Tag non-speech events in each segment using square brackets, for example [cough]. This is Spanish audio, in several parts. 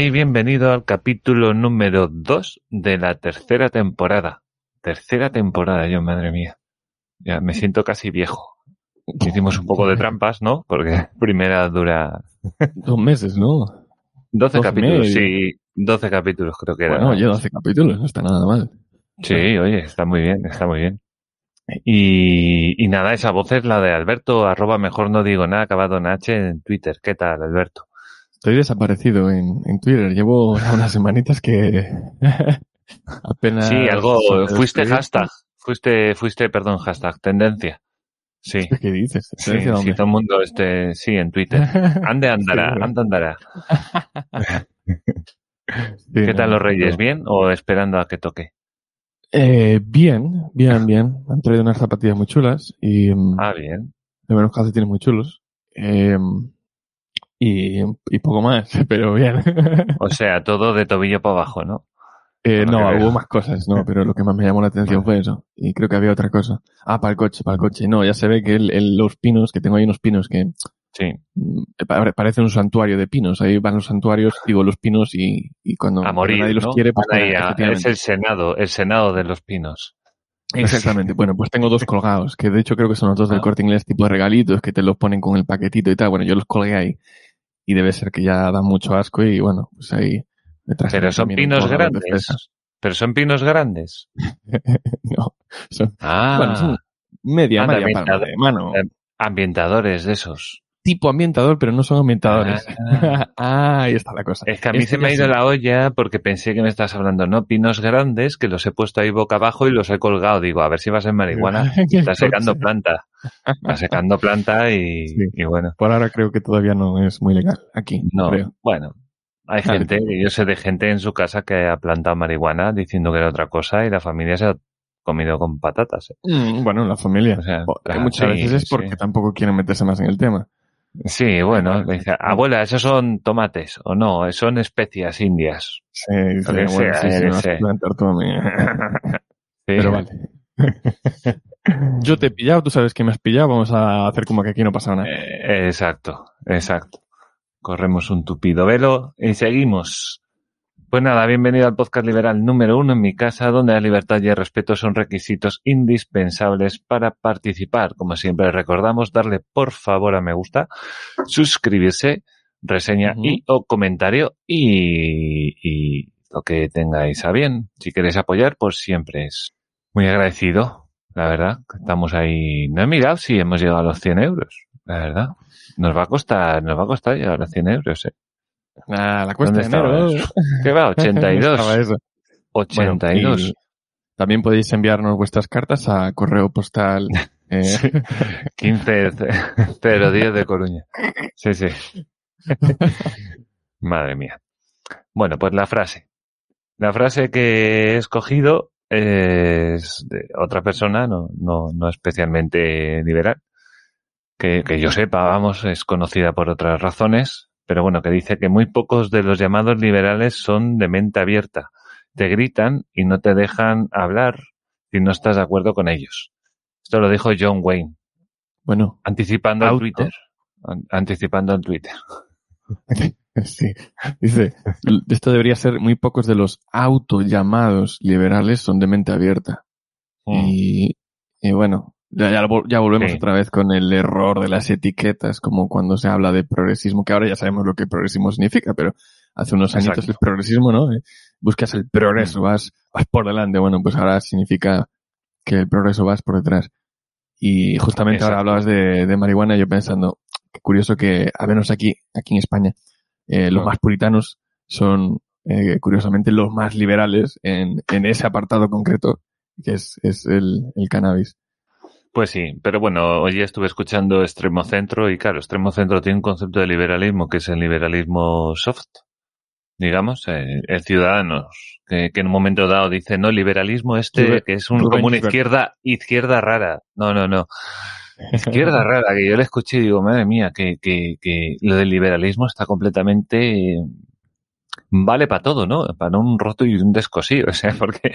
Y bienvenido al capítulo número 2 de la tercera temporada. Tercera temporada, yo, madre mía. Ya me siento casi viejo. Hicimos un poco de trampas, ¿no? Porque [laughs] primera dura... Dos meses, ¿no? 12 Dos capítulos, sí. 12 capítulos creo que era. Bueno, yo 12 capítulos, no está nada mal. Sí, oye, está muy bien, está muy bien. Y, y nada, esa voz es la de Alberto, arroba mejor no digo nada, acabado en H en Twitter. ¿Qué tal, Alberto? Estoy desaparecido en, en Twitter. Llevo [laughs] unas semanitas que [laughs] apenas... Sí, algo, fuiste hashtag, fuiste, fuiste, perdón, hashtag, tendencia. Sí, ¿Qué dices? sí, ¿Tendencia sí, todo el mundo, este, sí, en Twitter. [laughs] Ande andará, Sí, ande andará. Sí, ¿Qué tal no, los Reyes? no. ¿Bien o esperando a que toque? Eh, bien, bien, bien. Han traído unas zapatillas muy chulas y mm, Ah, bien. de unos calcetines muy chulos. Eh, y, y poco más, [laughs] pero bien. O sea, todo de tobillo para abajo, ¿no? Eh, no, veo. hubo más cosas, no, pero lo que más me llamó la atención fue eso. Y creo que había otra cosa. Ah, para el coche, para el coche. No, ya se ve que el- el- los pinos, que tengo ahí unos pinos que Sí. mm, pa- parece un santuario de pinos. Ahí van los santuarios, digo, los pinos y, y cuando, A morir, cuando nadie los quiere, pues ahí ponen- a- es el Senado, el Senado de los Pinos. Exactamente. Bueno, pues tengo dos colgados, que de hecho creo que son los dos del Ah. corte inglés, tipo de regalitos, que te los ponen con el paquetito y tal. Bueno, yo los colgué ahí. Y debe ser que ya dan mucho asco y bueno, pues ahí trajeron Pero son pinos grandes. Pero son pinos grandes. no, son, Ah, bueno, son media, media palma de mano. Ambientadores de esos. Tipo ambientador, pero no son ambientadores. Ah. [laughs] Ah, ahí está la cosa. Es que a mí Este se me ha ido sí. la olla porque pensé que me estás hablando, ¿no? Pinos grandes que los he puesto ahí boca abajo y los he colgado. Digo, a ver si va a ser marihuana. [laughs] Está secando planta. Está secando planta y, Sí. y bueno. Por ahora creo que todavía no es muy legal aquí, No, creo. bueno. Hay gente, yo sé de gente en su casa que ha plantado marihuana diciendo que era otra cosa y la familia se ha comido con patatas. ¿eh? Mm, bueno, la familia. O sea, O- muchas sí, veces es porque sí. tampoco quieren meterse más en el tema. Sí, bueno, le dice, abuela, esos son tomates, o no, son especias indias. Sí, sí, bueno, sea, sí, sí, eh, vas sí. a plantar tú a mí. Sí. Pero vale. [laughs] Yo te he pillado, tú sabes que me has pillado, vamos a hacer como que aquí no pasa nada. Eh, exacto, exacto. Corremos un tupido velo y seguimos. Pues nada, bienvenido al podcast liberal número uno en mi casa, donde la libertad y el respeto son requisitos indispensables para participar. Como siempre recordamos, darle por favor a me gusta, suscribirse, reseña y o comentario y, y lo que tengáis a bien. Si queréis apoyar, pues siempre es muy agradecido. La verdad, que estamos ahí. No he mirado si hemos llegado a los 100 euros. La verdad. Nos va a costar, nos va a costar llegar a los 100 euros, eh. Ah, la cuesta ¿Dónde de enero. estabas? ¿Qué va? [laughs] Estaba 82. eso. Bueno, 82. y también podéis enviarnos vuestras cartas a correo postal. [laughs] eh, Sí. [laughs] 15.010 de Coruña. Sí, sí. Madre mía. Bueno, pues la frase. La frase que he escogido es de otra persona, no, no, no especialmente liberal, que, que yo sepa, vamos, es conocida por otras razones, pero bueno, que dice que muy pocos de los llamados liberales son de mente abierta, te gritan y no te dejan hablar si no estás de acuerdo con ellos. Esto lo dijo John Wayne. Bueno, anticipando en Twitter. An- Anticipando en Twitter. [laughs] sí. Dice, esto debería ser muy pocos de los autollamados liberales son de mente abierta. Mm. Y, y bueno, ya, ya, vol- ya volvemos Sí. otra vez con el error de las etiquetas, como cuando se habla de progresismo, que ahora ya sabemos lo que progresismo significa, pero hace unos añitos Exacto. el progresismo, ¿no? Eh, Buscas el progreso, vas, vas por delante. Bueno, pues ahora significa que el progreso vas por detrás. Y justamente ahora hablabas de, de marihuana, yo pensando, qué curioso que, a menos aquí, aquí en España, eh, los más puritanos son, eh, curiosamente, los más liberales en, en ese apartado concreto, que es, es el, el cannabis. Pues sí, pero bueno, hoy estuve escuchando Extremo Centro y claro, Extremo Centro tiene un concepto de liberalismo que es el liberalismo soft, digamos, eh, el ciudadanos, que, que en un momento dado dice, no, liberalismo este, que es un, como una izquierda, izquierda rara. No, no, no. Izquierda rara, que yo le escuché y digo, madre mía, que, que, que lo del liberalismo está completamente vale para todo, ¿no? Para un roto y un descosido, o sea, [laughs] porque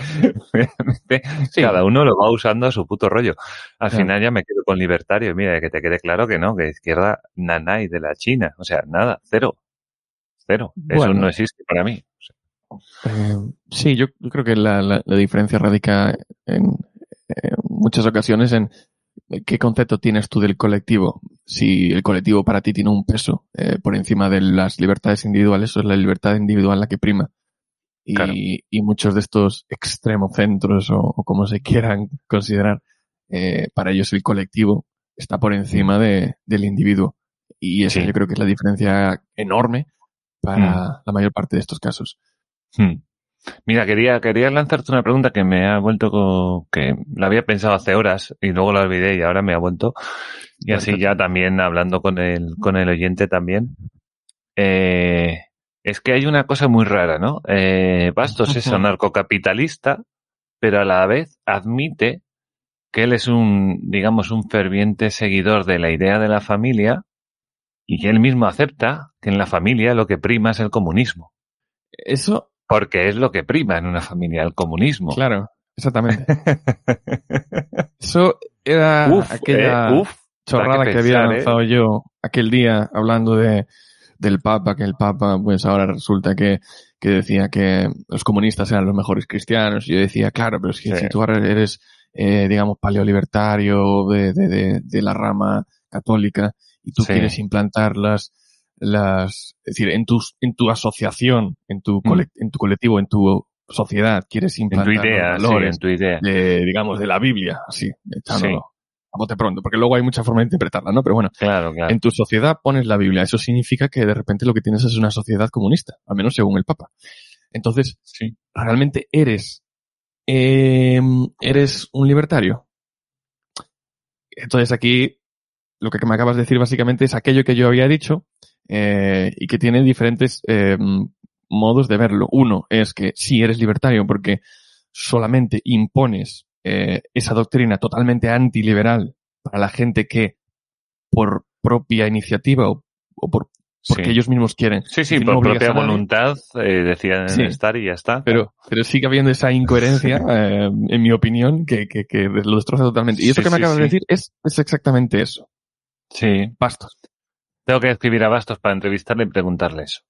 Sí. cada uno lo va usando a su puto rollo. Al Claro. final ya me quedo con libertario, mira, que te quede claro que no, que izquierda nanay de la China, o sea, nada, cero, cero, eso no existe para mí. O sea, Eh, sí, yo, yo creo que la, la- la diferencia radica en, en muchas ocasiones en qué concepto tienes tú del colectivo. Si el colectivo para ti tiene un peso eh, por encima de las libertades individuales, o es la libertad individual la que prima. Y, Claro. y muchos de estos extremocentros o, o como se quieran considerar, eh, para ellos el colectivo está por encima de, del individuo. Y esa Sí. yo creo que es la diferencia enorme para la mayor parte de estos casos. Hmm. Mira, quería, quería lanzarte una pregunta que me ha vuelto co- que la había pensado hace horas y luego la olvidé y ahora me ha vuelto. Y así ya también hablando con el, con el oyente también. Eh, es que hay una cosa muy rara, ¿no? Eh, Bastos es anarcocapitalista, pero a la vez admite que él es un, digamos, un ferviente seguidor de la idea de la familia y que él mismo acepta que en la familia lo que prima es el comunismo. Eso Porque es lo que prima en una familia, el comunismo. Claro, exactamente. [laughs] Eso era uf, aquella eh, uf, chorrada da que, había ¿eh? lanzado yo aquel día hablando de del Papa, que el Papa, pues ahora resulta que, que decía que los comunistas eran los mejores cristianos. Y yo decía, claro, pero es que Sí. si tú ahora eres, eh, digamos, paleolibertario de, de, de, de la rama católica y tú Sí. quieres implantar las, las, es decir, en tu, en tu asociación, en tu, cole- en tu colectivo, en tu sociedad, quieres en tu implantar idea, los sí, en tu idea. de, digamos, de la Biblia, así, echándolo a bote pronto, porque luego hay mucha forma de interpretarla, ¿no? Pero bueno, Claro, claro. en tu sociedad pones la Biblia, eso significa que de repente lo que tienes es una sociedad comunista, al menos según el Papa. Entonces, Sí. ¿realmente eres, eh, eres un libertario? Entonces aquí, lo que me acabas de decir básicamente es aquello que yo había dicho, eh, y que tiene diferentes eh, modos de verlo. Uno es que sí eres libertario porque solamente impones eh, esa doctrina totalmente antiliberal para la gente que por propia iniciativa o, o por porque Sí. ellos mismos quieren. Sí, sí, Si por no propia voluntad eh, decían Sí. estar y ya está. Pero, pero sigue habiendo esa incoherencia, [laughs] eh, en mi opinión, que, que, que lo destroza totalmente. Y eso Sí, que me acabas de decir es, es exactamente eso. Sí. Bastos. Tengo que escribir a Bastos para entrevistarle y preguntarle eso.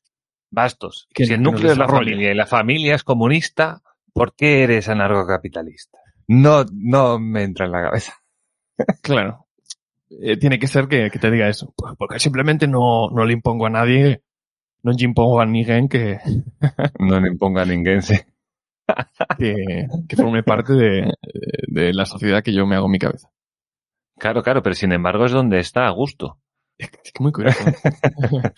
Bastos, Que- si el núcleo es la familia y la familia es comunista, ¿por qué eres anarcocapitalista? No, no me entra en la cabeza. Claro. Eh, tiene que ser que, que te diga eso. Pues porque simplemente no, no le impongo a nadie, no le impongo a alguien que, [laughs] No le imponga a ninguén, sí. [laughs] que, que forme parte de, de la sociedad que yo me hago en mi cabeza. Claro, claro, pero sin embargo es donde está a gusto. Es [laughs] muy curioso. [laughs]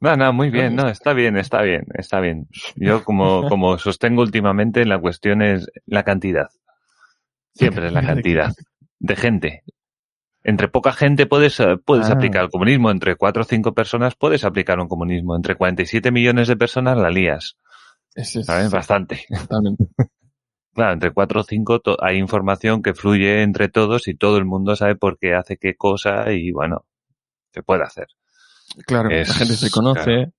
No, no, muy bien, no, está bien, está bien, está bien. Yo como, como sostengo últimamente la cuestión es la cantidad. Siempre es la [laughs] cantidad de gente. Entre poca gente puedes, puedes Ah. aplicar el comunismo, entre cuatro o cinco personas puedes aplicar un comunismo, entre 47 millones de personas la lías, Es, es- ¿sabes? Bastante. totalmente. Claro, entre cuatro o cinco hay información que fluye entre todos y todo el mundo sabe por qué hace qué cosa y bueno, se puede hacer. Claro, Es- la gente se conoce,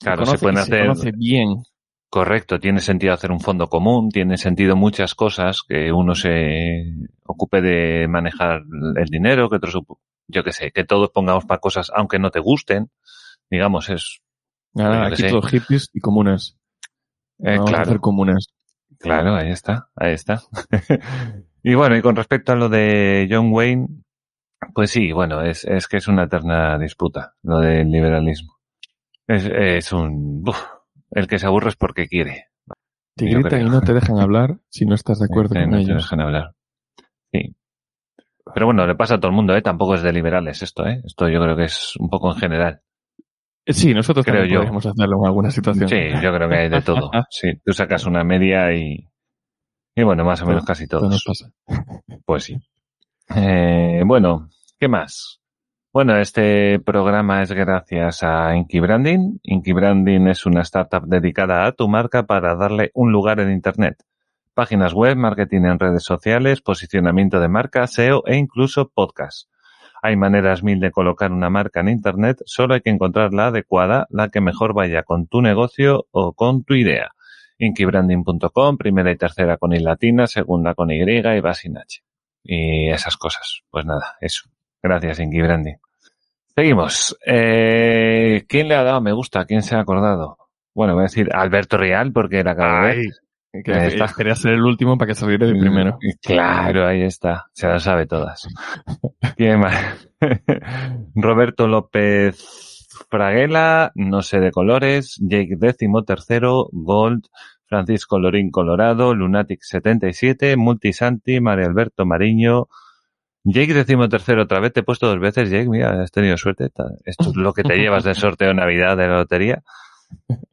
Claro, se, se conoce pueden y hacer se conoce bien. Correcto, tiene sentido hacer un fondo común, tiene sentido muchas cosas, que uno se ocupe de manejar el dinero, que otros, yo que sé, que todos pongamos para cosas aunque no te gusten, digamos, es... Nada, aquí todos hippies y comunes. Eh, Vamos a claro, hacer comunes. Claro, ahí está, ahí está. [laughs] y bueno, y con respecto a lo de John Wayne, pues sí, bueno, es, es que es una eterna disputa, lo del liberalismo. Es, es un... uf, el que se aburre es porque quiere. Te Yo gritan creo. y no te dejan hablar si no estás de [laughs] acuerdo Eh, con no te ellos. dejan hablar. Sí. Pero bueno, le pasa a todo el mundo, ¿eh? Tampoco es de liberales esto, ¿eh? Esto yo creo que es un poco en general. Eh, Sí, nosotros Creo yo. podríamos hacerlo en alguna situación. Sí, yo creo que hay de todo. [laughs] Sí, tú sacas una media y... Y bueno, más o menos casi Todo nos todos. pasa. [laughs] Pues sí. Eh, bueno, ¿qué más? Bueno, este programa es gracias a Inky Branding. Inky Branding es una startup dedicada a tu marca para darle un lugar en Internet. Páginas web, marketing en redes sociales, posicionamiento de marca, SEO e incluso podcast. Hay maneras mil de colocar una marca en Internet, solo hay que encontrar la adecuada, la que mejor vaya con tu negocio o con tu idea. Inkybranding.com, primera y tercera con I latina, segunda con Y y va H y esas cosas. Pues nada, eso. Gracias, Inky Branding. Seguimos. Eh, ¿Quién le ha dado me gusta? ¿Quién se ha acordado? Bueno, voy a decir Alberto Real porque la acabo de ver. Que está. quería ser el último para que saliera de primero. Claro, ahí está. Se las sabe todas. [laughs] ¿Quién más? [laughs] Roberto López Fraguela, no sé de colores, Jake décimo tercero, Gold, Francisco Lorín Colorado, Lunatic 77, Multisanti, Mario Alberto Mariño, Jake décimo tercero otra vez, te he puesto dos veces, Jake, mira, has tenido suerte. Esto es lo que te llevas del [laughs] sorteo de Navidad de la lotería.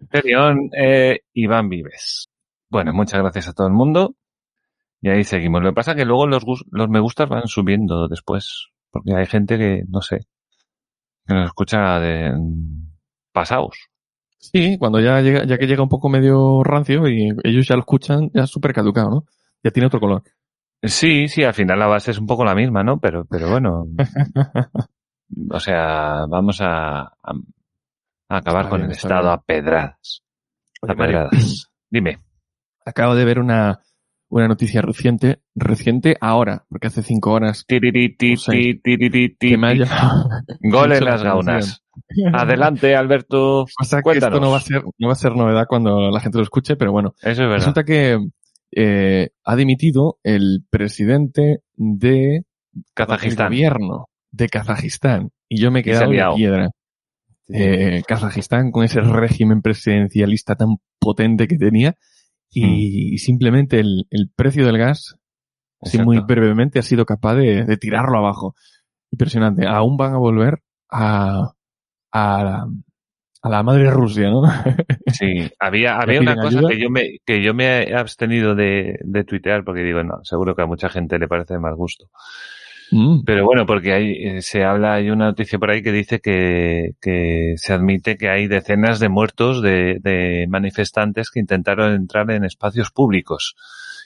Terión, eh, Iván Vives. Bueno, muchas gracias a todo el mundo. Y ahí seguimos. Lo que pasa es que luego los, los me gustas van subiendo después. Porque hay gente que, no sé, que nos escucha de pasados. Sí, cuando ya llega, ya que llega un poco medio rancio y ellos ya lo escuchan, ya es súper caducado, ¿no? Ya tiene otro color. Sí, sí, al final la base es un poco la misma, ¿no? Pero, pero bueno. [laughs] o sea, vamos a, acabar con el estado a pedradas. Oye, A pedradas. Dime. Acabo de ver una, una noticia reciente, reciente ahora, porque hace cinco horas Tiriri, ti, O seis. ti, tiriri, ti, que me ha ti. llamado. [laughs] Gol en las gaunas. Adelante, Alberto. Que Cuéntanos. esto no va a ser, no va a ser novedad cuando la gente lo escuche, pero bueno, Eso es verdad. resulta que eh, ha dimitido el presidente de el Kazajistán. gobierno de Kazajistán y yo me he quedado liado. piedra. Eh, Kazajistán con ese régimen presidencialista tan potente que tenía y simplemente el, el precio del gas, así muy brevemente, ha sido capaz de, de tirarlo abajo. Impresionante. Aún van a volver a, a, la, a la madre Rusia, ¿no? [laughs] Sí, había, había una cosa ayuda? que yo me, que yo me he abstenido de, de tuitear porque digo, no, seguro que a mucha gente le parece de mal gusto. Mm. Pero bueno, porque hay, eh, se habla, hay una noticia por ahí que dice que, que se admite que hay decenas de muertos de, de manifestantes que intentaron entrar en espacios públicos.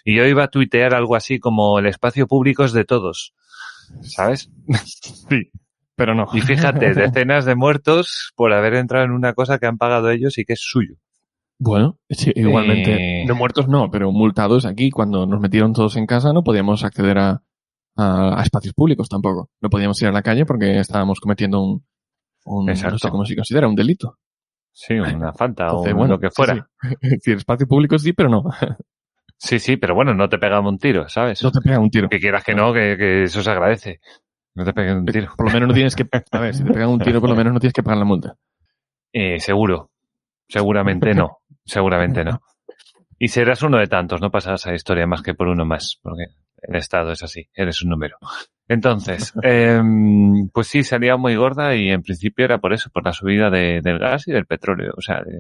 Y yo iba a tuitear algo así como el espacio público es de todos. ¿Sabes? [laughs] Sí, pero no. Y fíjate, [laughs] decenas de muertos por haber entrado en una cosa que han pagado ellos y que es suyo. Bueno, sí, igualmente, Eh. no muertos no, pero multados aquí, cuando nos metieron todos en casa, no podíamos acceder a, a, a espacios públicos tampoco. No podíamos ir a la calle porque estábamos cometiendo un, un no Exacto. sé cómo se considera, un delito. Sí, una falta o bueno, lo que sí, fuera. sí. [laughs] Es decir, espacio público sí, pero no. Sí, sí, pero bueno, no te pegan un tiro, ¿sabes? No te pegan un tiro. Que quieras que no, que, que eso se agradece. No te peguen un tiro. Por lo menos no tienes que, a ver, si te pegan un tiro, por lo menos no tienes que pagar la multa. [laughs] Eh, seguro. Seguramente no. [laughs] Seguramente no. Y serás uno de tantos, no pasarás a la historia más que por uno más, porque el Estado es así, eres un número. Entonces, [laughs] em, pues sí, salía muy gorda y en principio era por eso, por la subida de- del gas y del petróleo, o sea, de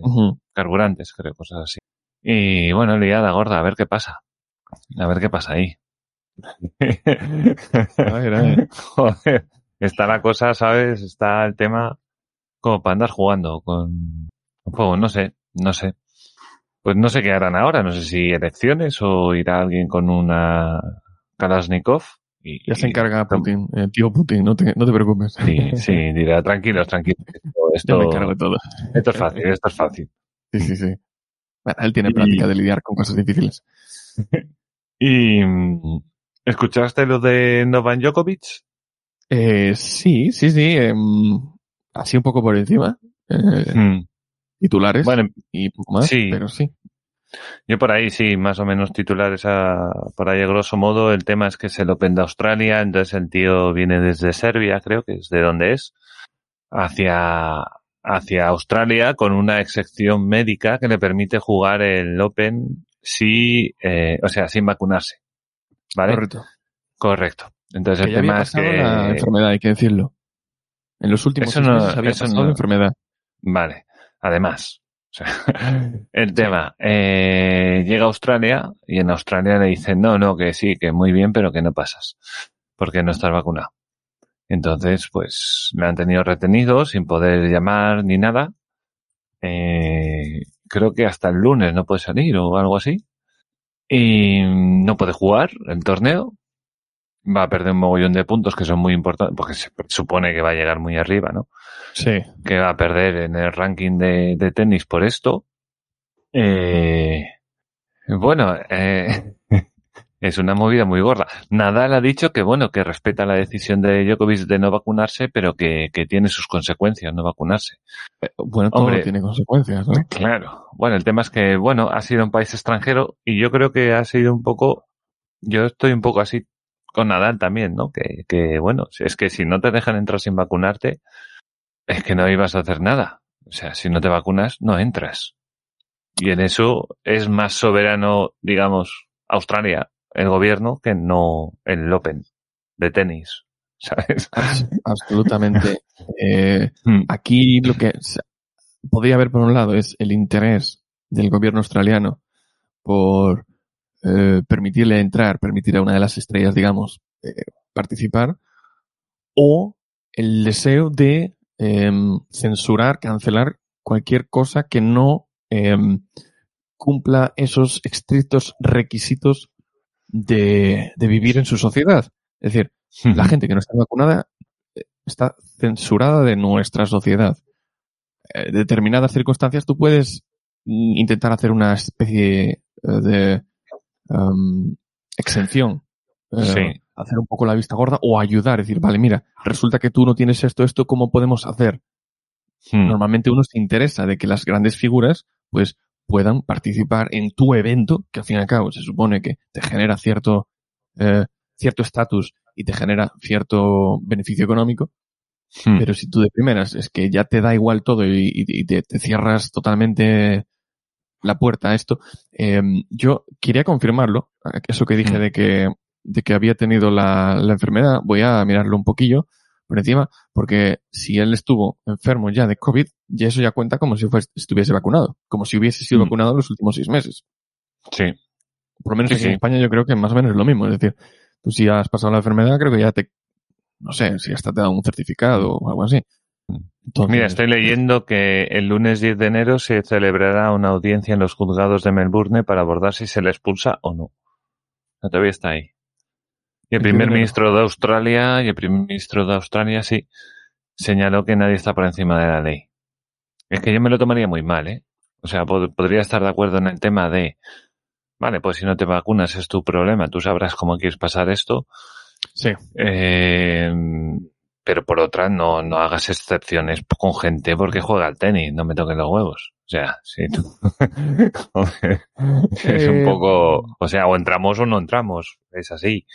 carburantes, creo, cosas así. Y bueno, liada gorda, a ver qué pasa. A ver qué pasa ahí. [laughs] A ver, a ver. [laughs] Joder, está la cosa, ¿sabes? Está el tema como para andar jugando con juego, no sé, no sé. Pues no sé qué harán ahora, no sé si elecciones o irá alguien con una Kalashnikov y Ya se encarga Putin, eh, tío Putin, no te, no te preocupes. Sí, sí, dirá, tranquilos, tranquilos. Esto, [laughs] Yo me encargo de todo. esto es fácil, esto es fácil. Sí, sí, sí. Bueno, él tiene Y- práctica de lidiar con cosas difíciles. [laughs] ¿Y mm, escuchaste lo de Novak Djokovic? Eh, sí, sí, sí. em, así un poco por encima. eh, Mm. titulares Bueno, y poco más, sí. pero sí. Yo por ahí sí, más o menos titulares a, por ahí a grosso modo. El tema es que es el Open de Australia, entonces el tío viene desde Serbia, creo que es de donde es, hacia, hacia Australia con una excepción médica que le permite jugar el Open si, eh, o sea, sin vacunarse. ¿Vale? Correcto. Correcto. Entonces Que el ya había tema es que... la enfermedad, hay que decirlo. En los últimos Eso seis no- meses había eso pasado no- la enfermedad. Vale. Además, [laughs] el tema, eh, llega a Australia y en Australia le dicen, no, no, que sí, que muy bien, pero que no pasas, porque no estás vacunado. Entonces, pues, le han tenido retenido sin poder llamar ni nada. Eh, creo que hasta el lunes no puede salir o algo así. Y no puede jugar el torneo. Va a perder un mogollón de puntos que son muy importantes, porque se supone que va a llegar muy arriba, ¿no? Sí. que va a perder en el ranking de, de tenis por esto. Eh, bueno, eh, [laughs] es una movida muy gorda. Nadal ha dicho que bueno, que respeta la decisión de Djokovic de no vacunarse, pero que, que tiene sus consecuencias no vacunarse. Eh, Bueno, todo Hombre. tiene consecuencias, ¿no? Claro. Bueno, el tema es que, bueno, ha sido un país extranjero y yo creo que ha sido un poco, yo estoy un poco así con Nadal también, ¿no? Que, que bueno, es que si no te dejan entrar sin vacunarte, es que no ibas a hacer nada. O sea, si no te vacunas, no entras. Y en eso es más soberano, digamos, Australia, el gobierno, que no el Open de tenis. [laughs] ¿Sabes? Abs- Absolutamente. Eh, Mm, aquí lo que podría haber por un lado es el interés del gobierno australiano por eh, permitirle entrar, permitir a una de las estrellas, digamos, eh, participar, o el deseo de em, censurar, cancelar cualquier cosa que no em, cumpla esos estrictos requisitos de, de vivir en su sociedad. Es decir, la gente que no está vacunada eh, está censurada de nuestra sociedad. En determinadas circunstancias tú puedes mm, intentar hacer una especie de em, exención. eh, Sí. Hacer un poco la vista gorda o ayudar. Es decir, vale, mira, resulta que tú no tienes esto, esto, ¿cómo podemos hacer? Mm, Normalmente uno se interesa de que las grandes figuras pues puedan participar en tu evento, que al fin y al cabo se supone que te genera cierto eh, cierto estatus y te genera cierto beneficio económico, mm. pero si tú de primeras es que ya te da igual todo y, y- y te, te cierras totalmente la puerta a esto, eh, yo quería confirmarlo, eso que dije Mm. de que, de que había tenido la, la enfermedad, voy a mirarlo un poquillo por encima, porque si él estuvo enfermo ya de COVID, ya eso ya cuenta como si fuese- estuviese vacunado, como si hubiese sido Mm. vacunado en los últimos seis meses. Sí. Por lo menos Sí, aquí en. España yo creo que más o menos es lo mismo. Es decir, tú si has pasado la enfermedad, creo que ya te, no sé, si hasta te da un certificado o algo así. Entonces, Mira, estoy leyendo que el lunes 10 de enero se celebrará una audiencia en los juzgados de Melbourne para abordar si se le expulsa o no. No, todavía está ahí. Y el 10 de primer enero. ministro de Australia, y el primer ministro de Australia, sí, señaló que nadie está por encima de la ley. Es que yo me lo tomaría muy mal, ¿eh? O sea, pod- podría estar de acuerdo en el tema de, vale, pues si no te vacunas es tu problema, tú sabrás cómo quieres pasar esto, Sí, eh, pero por otra, no, no hagas excepciones con gente porque juega al tenis, no me toquen los huevos. O sea, sí, tú. [laughs] Es un Eh, poco, o sea, o entramos o no entramos, es así.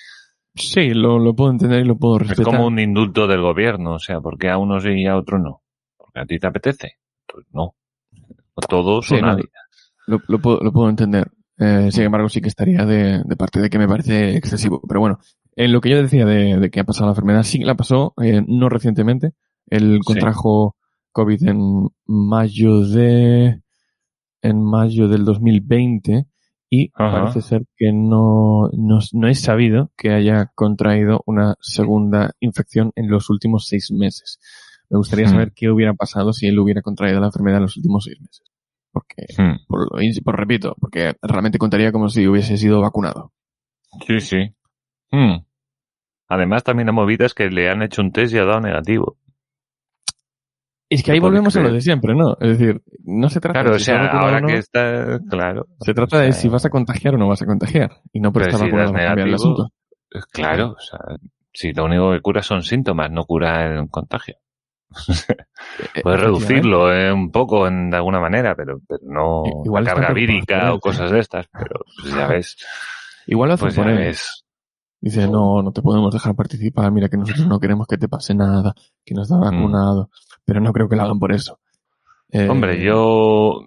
sí, lo, lo puedo entender y lo puedo Es respetar. como un indulto del gobierno, o sea, porque a unos sí y a otros no. Porque a ti te apetece. Pues no. O todos Sí, o no, nadie. Lo, lo puedo, lo puedo entender. Eh, sin embargo, sí que estaría de, de parte de que me parece excesivo. Pero bueno, en lo que yo decía de, de que ha pasado la enfermedad, sí la pasó, eh, no recientemente. Él contrajo COVID en mayo de, en mayo del 2020 y Ajá. parece ser que no, no, no es sabido que haya contraído una segunda infección en los últimos seis meses. Me gustaría Hmm. saber qué hubiera pasado si él hubiera contraído la enfermedad en los últimos seis meses. Porque Hmm. por, por repito, porque realmente contaría como si hubiese sido vacunado. Sí, sí. Hmm. Además, también la movida es que le han hecho un test y ha dado negativo. Es que ahí volvemos a lo de siempre, ¿no? Es decir, no se trata Claro, de o sea, ahora no, que está, claro. se trata o de si vas a contagiar o no vas a contagiar. Y no por estar si a cambiar el negativo, asunto. eh, Claro, o sea, si lo único que cura son síntomas, no cura el contagio. [laughs] Puedes reducirlo eh, un poco en, de alguna manera, pero, pero no igual carga vírica o cosas de estas, pero pues ya ves, Igual lo hacen pues ya por él. ves. Dice, no, no te podemos dejar participar, mira que nosotros no queremos que te pase nada, que no estás vacunado. Pero no creo que lo hagan por eso. Eh, Hombre, yo,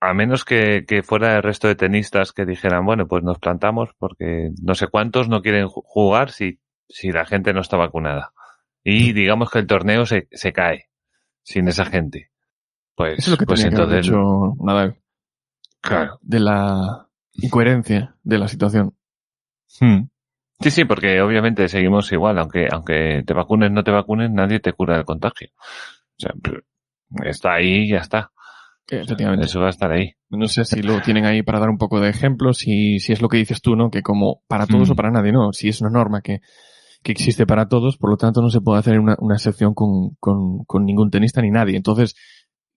a menos que, que fuera el resto de tenistas que dijeran, bueno, pues nos plantamos porque no sé cuántos no quieren ju- jugar si, si la gente no está vacunada. Y digamos que el torneo se, se cae sin esa gente. Pues, Eso es lo que pues tenía que haber entonces, hecho Nadal. claro. De la incoherencia de la situación. Hmm. Sí, sí, porque obviamente seguimos igual, aunque, aunque te vacunes, no te vacunes, nadie te cura el contagio. O sea, está ahí y ya está. Efectivamente. Eso va a estar ahí. No sé si lo tienen ahí para dar un poco de ejemplo, si, si es lo que dices tú, ¿no? Que como para todos Mm. o para nadie, ¿no? Si es una norma que, que existe para todos, por lo tanto no se puede hacer una, una excepción con, con, con ningún tenista ni nadie. Entonces,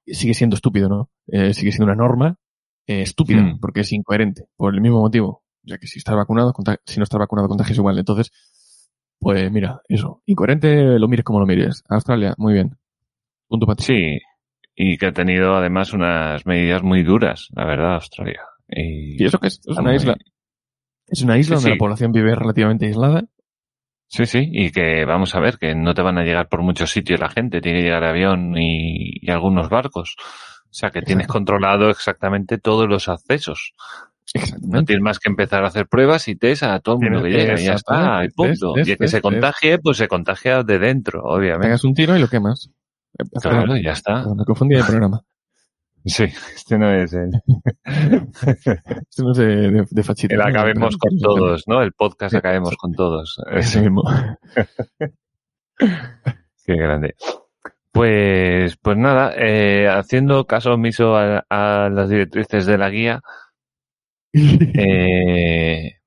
sigue siendo estúpido, ¿no? Eh, sigue siendo una norma eh, estúpida, Mm. porque es incoherente, por el mismo motivo. Ya que si estás vacunado, si no estás vacunado, contagias igual. Entonces, pues mira, eso. Incoherente, lo mires como lo mires. Australia, muy bien. Punto para ti. Sí, y que ha tenido además unas medidas muy duras, la verdad, Australia. Y, ¿Y eso qué es? Es una muy- isla. Es una isla Sí, donde sí. la población vive relativamente aislada. Sí, sí, y que vamos a ver que no te van a llegar por muchos sitios la gente, tiene que llegar avión y, y algunos barcos. O sea que tienes controlado exactamente todos los accesos. No tienes más que empezar a hacer pruebas y test a todo el mundo que llega y ya está, y punto. test, y el que test, se contagie, pues se contagia de dentro, obviamente. Pegas un tiro y lo quemas. Eh, Claro, ya está. me confundí de programa. Sí, este no es el, [laughs] Esto no es de, de, de fachita. el acabemos con todos, ¿no? El podcast acabemos con todos. [laughs] Ese mismo. [laughs] Qué grande. Pues, pues nada, eh, haciendo caso omiso a, a las directrices de la guía, eh,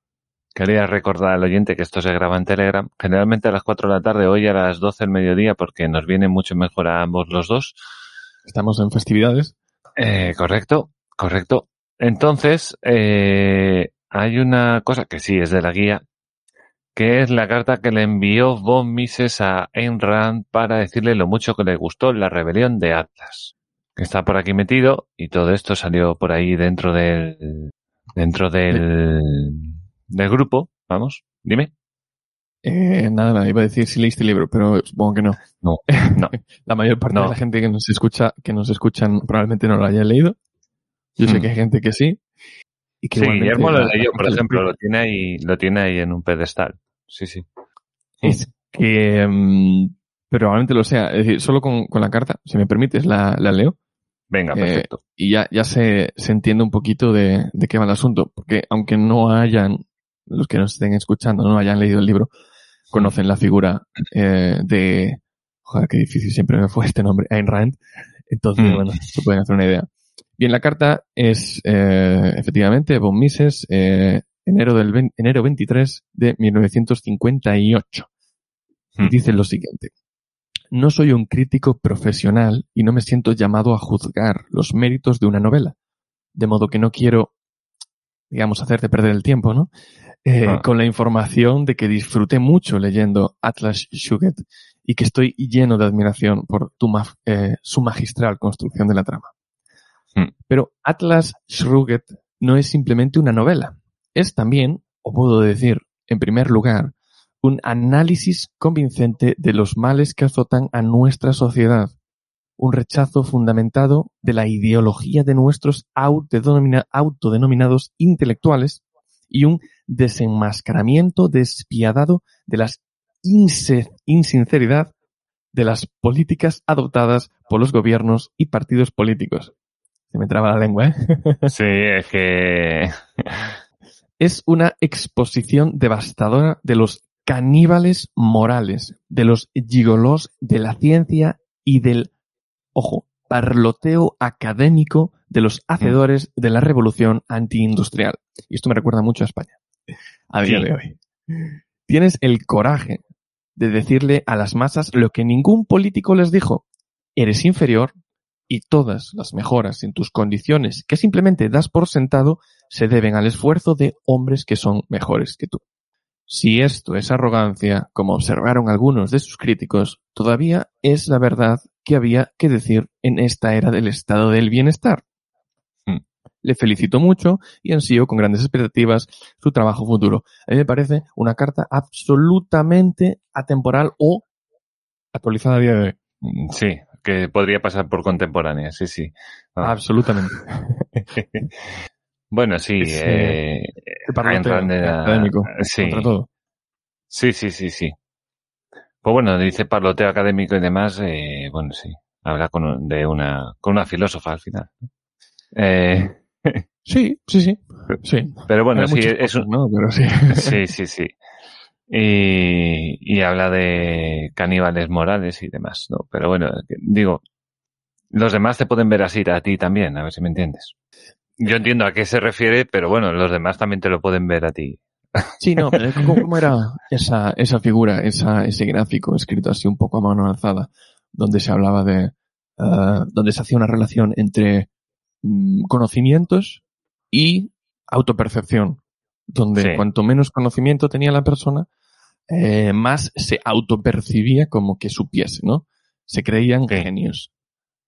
quería recordar al oyente que esto se graba en Telegram, generalmente a las 4 de la tarde, hoy a las 12 del mediodía, porque nos viene mucho mejor a ambos los dos. Estamos en festividades. Eh, correcto, correcto. Entonces, eh, hay una cosa que sí es de la guía, que es la carta que le envió Von Mises a Ayn Rand para decirle lo mucho que le gustó la rebelión de Atlas. Que está por aquí metido y todo esto salió por ahí dentro del, dentro del, del grupo. Vamos, dime. Eh, nada, nada, iba a decir si leíste el libro, pero supongo que no. No, [laughs] no. La mayor parte No. de la gente que nos escucha, que nos escuchan, probablemente no lo haya leído. Yo sé Hmm. que hay gente que sí. Y que Sí, Guillermo lo leyó, por ejemplo, lo tiene ahí, lo tiene ahí en un pedestal. Sí, sí. Es que mm, probablemente lo sea. Es decir, solo con, con la carta, si me permites, la, la leo. Venga, Eh, perfecto. y ya, ya se, se entiende un poquito de, de qué va el asunto. Porque aunque no hayan, los que nos estén escuchando, no hayan leído el libro, conocen la figura eh, de, joder, qué difícil siempre me fue este nombre, Ayn Rand. Entonces, Mm. bueno, se pueden hacer una idea. Bien, la carta es, eh, efectivamente, Von Mises, eh, enero del 20 enero 23 de 1958. Y Mm. dice lo siguiente. No soy un crítico profesional y no me siento llamado a juzgar los méritos de una novela. De modo que no quiero, digamos, hacerte perder el tiempo, ¿no? Eh, Ah. Con la información de que disfruté mucho leyendo Atlas Shrugged y que estoy lleno de admiración por tu ma- eh, su magistral construcción de la trama. Hmm. Pero Atlas Shrugged no es simplemente una novela. Es también, o puedo decir, en primer lugar, un análisis convincente de los males que azotan a nuestra sociedad, un rechazo fundamentado de la ideología de nuestros autodenomina- autodenominados intelectuales y un desenmascaramiento despiadado de la insinceridad de las políticas adoptadas por los gobiernos y partidos políticos. Se me traba la lengua, ¿eh? [laughs] Sí, es que es una exposición devastadora de los caníbales morales, de los gigolos de la ciencia y del, ojo, parloteo académico de los hacedores de la revolución antiindustrial. Y esto me recuerda mucho a España, a día Sí. de hoy. Tienes el coraje de decirle a las masas lo que ningún político les dijo. eres inferior y todas las mejoras en tus condiciones que simplemente das por sentado se deben al esfuerzo de hombres que son mejores que tú. Si esto es arrogancia, como observaron algunos de sus críticos, todavía es la verdad que había que decir en esta era del estado del bienestar. Hmm. Le felicito mucho y ansío con grandes expectativas su trabajo futuro. A mí me parece una carta absolutamente atemporal o actualizada a día de hoy. Mm, sí, que podría pasar por contemporánea, sí, sí. Ah. Absolutamente. [laughs] bueno, sí. eh, académico, sí. Sí, sí, sí, sí. Pues bueno, dice parloteo académico y demás, eh, bueno, sí. Habla con, de una, con una filósofa al final. Eh, [laughs] sí, sí, sí. sí. Pero bueno, sí, es un... ¿no? Pero sí. [laughs] sí, sí, sí. Y, y habla de caníbales morales y demás, ¿no? Pero bueno, digo, los demás te pueden ver así a ti también, a ver si me entiendes. Yo entiendo a qué se refiere, pero bueno, los demás también te lo pueden ver a ti. Sí, no, pero [laughs] ¿cómo era esa, esa figura, esa, ese gráfico escrito así un poco a mano alzada, donde se hablaba de, uh, donde se hacía una relación entre um, conocimientos y autopercepción? donde sí. cuanto menos conocimiento tenía la persona, eh, más se autopercibía como que supiese, ¿no? Se creían sí. genios.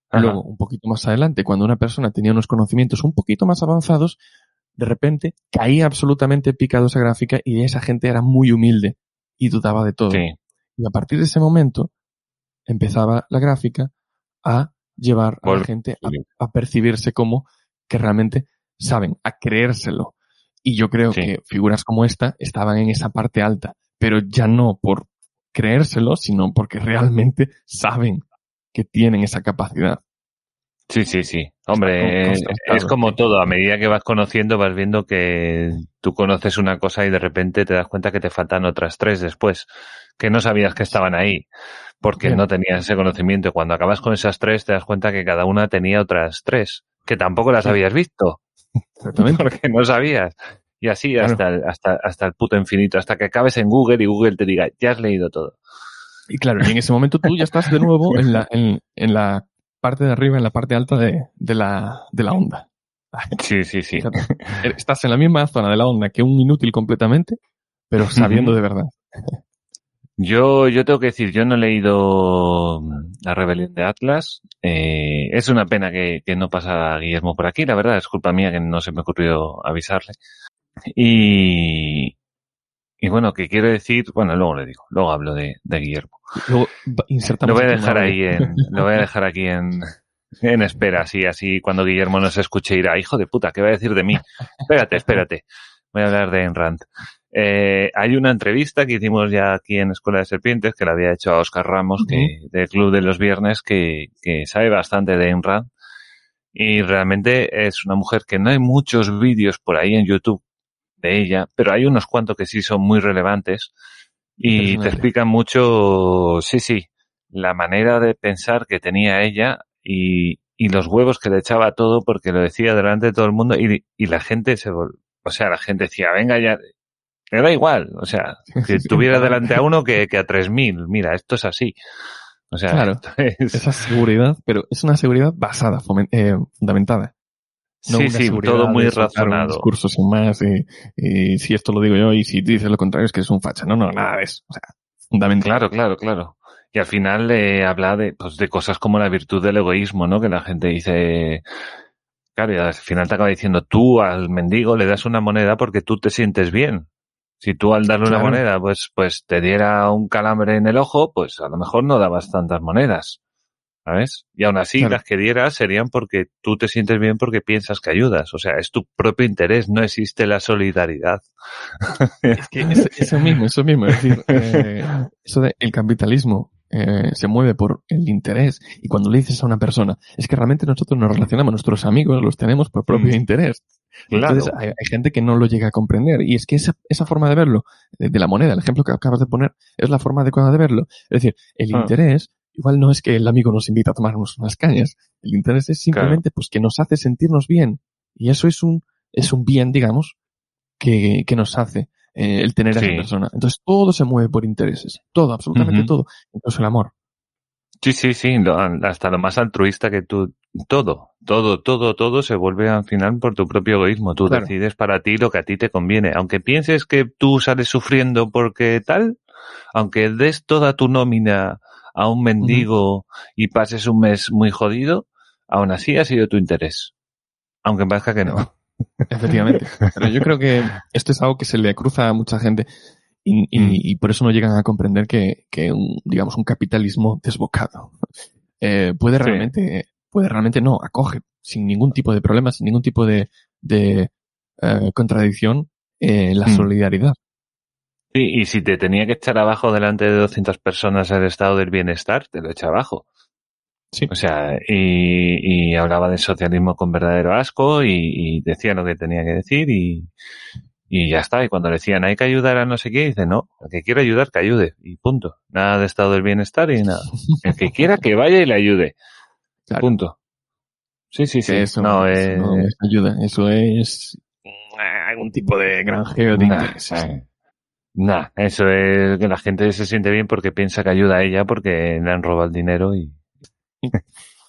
Ajá. Luego, un poquito más adelante, cuando una persona tenía unos conocimientos un poquito más avanzados, de repente caía absolutamente picado esa gráfica y esa gente era muy humilde y dudaba de todo. Sí. Y a partir de ese momento empezaba la gráfica a llevar a la gente a, a percibirse como que realmente saben, a creérselo. Y yo creo sí. que figuras como esta estaban en esa parte alta, pero ya no por creérselo, sino porque realmente saben que tienen esa capacidad. Sí, sí, sí. Hombre, es, como todo. A medida que vas conociendo, vas viendo que tú conoces una cosa y de repente te das cuenta que te faltan otras tres después, que no sabías que estaban ahí, porque Bien. no tenías ese conocimiento. Cuando acabas con esas tres, te das cuenta que cada una tenía otras tres, que tampoco las sí. habías visto. Exactamente. [laughs] Porque no sabías. Y así claro. hasta, el, hasta, hasta el puto infinito, hasta que acabes en Google y Google te diga, ya has leído todo. Y claro, y en ese momento tú ya estás de nuevo en la, en, en la parte de arriba, en la parte alta de, de, la, de la onda. [laughs] Sí, sí, sí. Estás en la misma zona de la onda que un inútil completamente, pero sabiendo de verdad. Yo, yo tengo que decir, yo no he leído La Rebelión de Atlas. Eh, es una pena que, que no pasa Guillermo por aquí, la verdad, es culpa mía que no se me ocurrió avisarle. Y, y bueno, que quiero decir, bueno, luego le digo, luego hablo de, de Guillermo. Luego lo voy a dejar ahí en, lo voy a [laughs] dejar aquí en, en espera, así, así cuando Guillermo nos escuche irá, hijo de puta, ¿qué va a decir de mí? Espérate, espérate. Voy a hablar de Enrand. Eh, hay una entrevista que hicimos ya aquí en Escuela de Serpientes que la había hecho a Oscar Ramos, uh -huh. que, del Club de los Viernes, que, que sabe bastante de Enrand. Y realmente es una mujer que no hay muchos vídeos por ahí en YouTube de ella, pero hay unos cuantos que sí son muy relevantes y te explican mucho, sí, sí, la manera de pensar que tenía ella y, y los huevos que le echaba todo porque lo decía delante de todo el mundo y, y la gente se, o sea, la gente decía, venga ya, me da igual, o sea, [laughs] que tuviera delante a uno que, que a tres mil, mira, esto es así. O sea, claro, es... esa seguridad, pero es una seguridad basada, eh, fundamentada. No sí, sí, todo muy razonado. Un discurso sin más, y, y, si esto lo digo yo y si dices lo contrario es que es un facha. No, no, nada de eso. O sea, fundamental. Claro, claro, claro. Y al final eh, habla de, pues, de cosas como la virtud del egoísmo, ¿no? Que la gente dice, claro, y al final te acaba diciendo, tú al mendigo le das una moneda porque tú te sientes bien. Si tú al darle claro. una moneda, pues, pues te diera un calambre en el ojo, pues a lo mejor no dabas tantas monedas. ¿Sabes? Y aún así claro. las que dieras serían porque tú te sientes bien porque piensas que ayudas. O sea, es tu propio interés, no existe la solidaridad. Es que es, eso mismo, eso mismo. Es decir, [laughs] eh, eso de el capitalismo eh, se mueve por el interés. Y cuando le dices a una persona, es que realmente nosotros nos relacionamos, nuestros amigos los tenemos por propio mm. interés. Claro. Entonces hay, hay, gente que no lo llega a comprender. Y es que esa, esa forma de verlo, de, de, la moneda, el ejemplo que acabas de poner, es la forma adecuada de verlo. Es decir, el ah. interés igual no es que el amigo nos invita a tomarnos unas cañas. El interés es simplemente claro. pues que nos hace sentirnos bien. Y eso es un, es un bien, digamos, que, que nos hace eh, el tener a esa persona. Entonces todo se mueve por intereses. Todo, absolutamente uh -huh. todo. Incluso el amor. Sí, sí, sí, lo- hasta lo más altruista que tú, todo, todo, todo, todo se vuelve al final por tu propio egoísmo. Tú Claro. decides para ti lo que a ti te conviene. Aunque pienses que tú sales sufriendo porque tal, aunque des toda tu nómina a un mendigo y pases un mes muy jodido, aún así ha sido tu interés. Aunque parezca que no. [laughs] Efectivamente. Pero yo creo que esto es algo que se le cruza a mucha gente y, y- Mm. y por eso no llegan a comprender que, que un, digamos, un capitalismo desbocado eh, puede Sí. realmente, puede realmente no, acoge sin ningún tipo de problema, sin ningún tipo de, de eh, contradicción eh, la Mm. solidaridad. Sí, y si te tenía que echar abajo delante de 200 personas el estado del bienestar, te lo echa abajo. Sí. O sea, y, y hablaba de socialismo con verdadero asco y, y decía lo que tenía que decir y, y ya está. Y cuando le decían hay que ayudar a no sé qué, dice no, el que quiera ayudar que ayude y punto. Nada de estado del bienestar y nada. El que quiera que vaya y le ayude. Claro. Punto. Sí, sí, sí. Eso, no, eso eh, no es ayuda, eso es mm, algún tipo de granjeo de Nah, intereses. eh, nah, eso es que la gente se siente bien porque piensa que ayuda a ella porque le han robado el dinero y [laughs]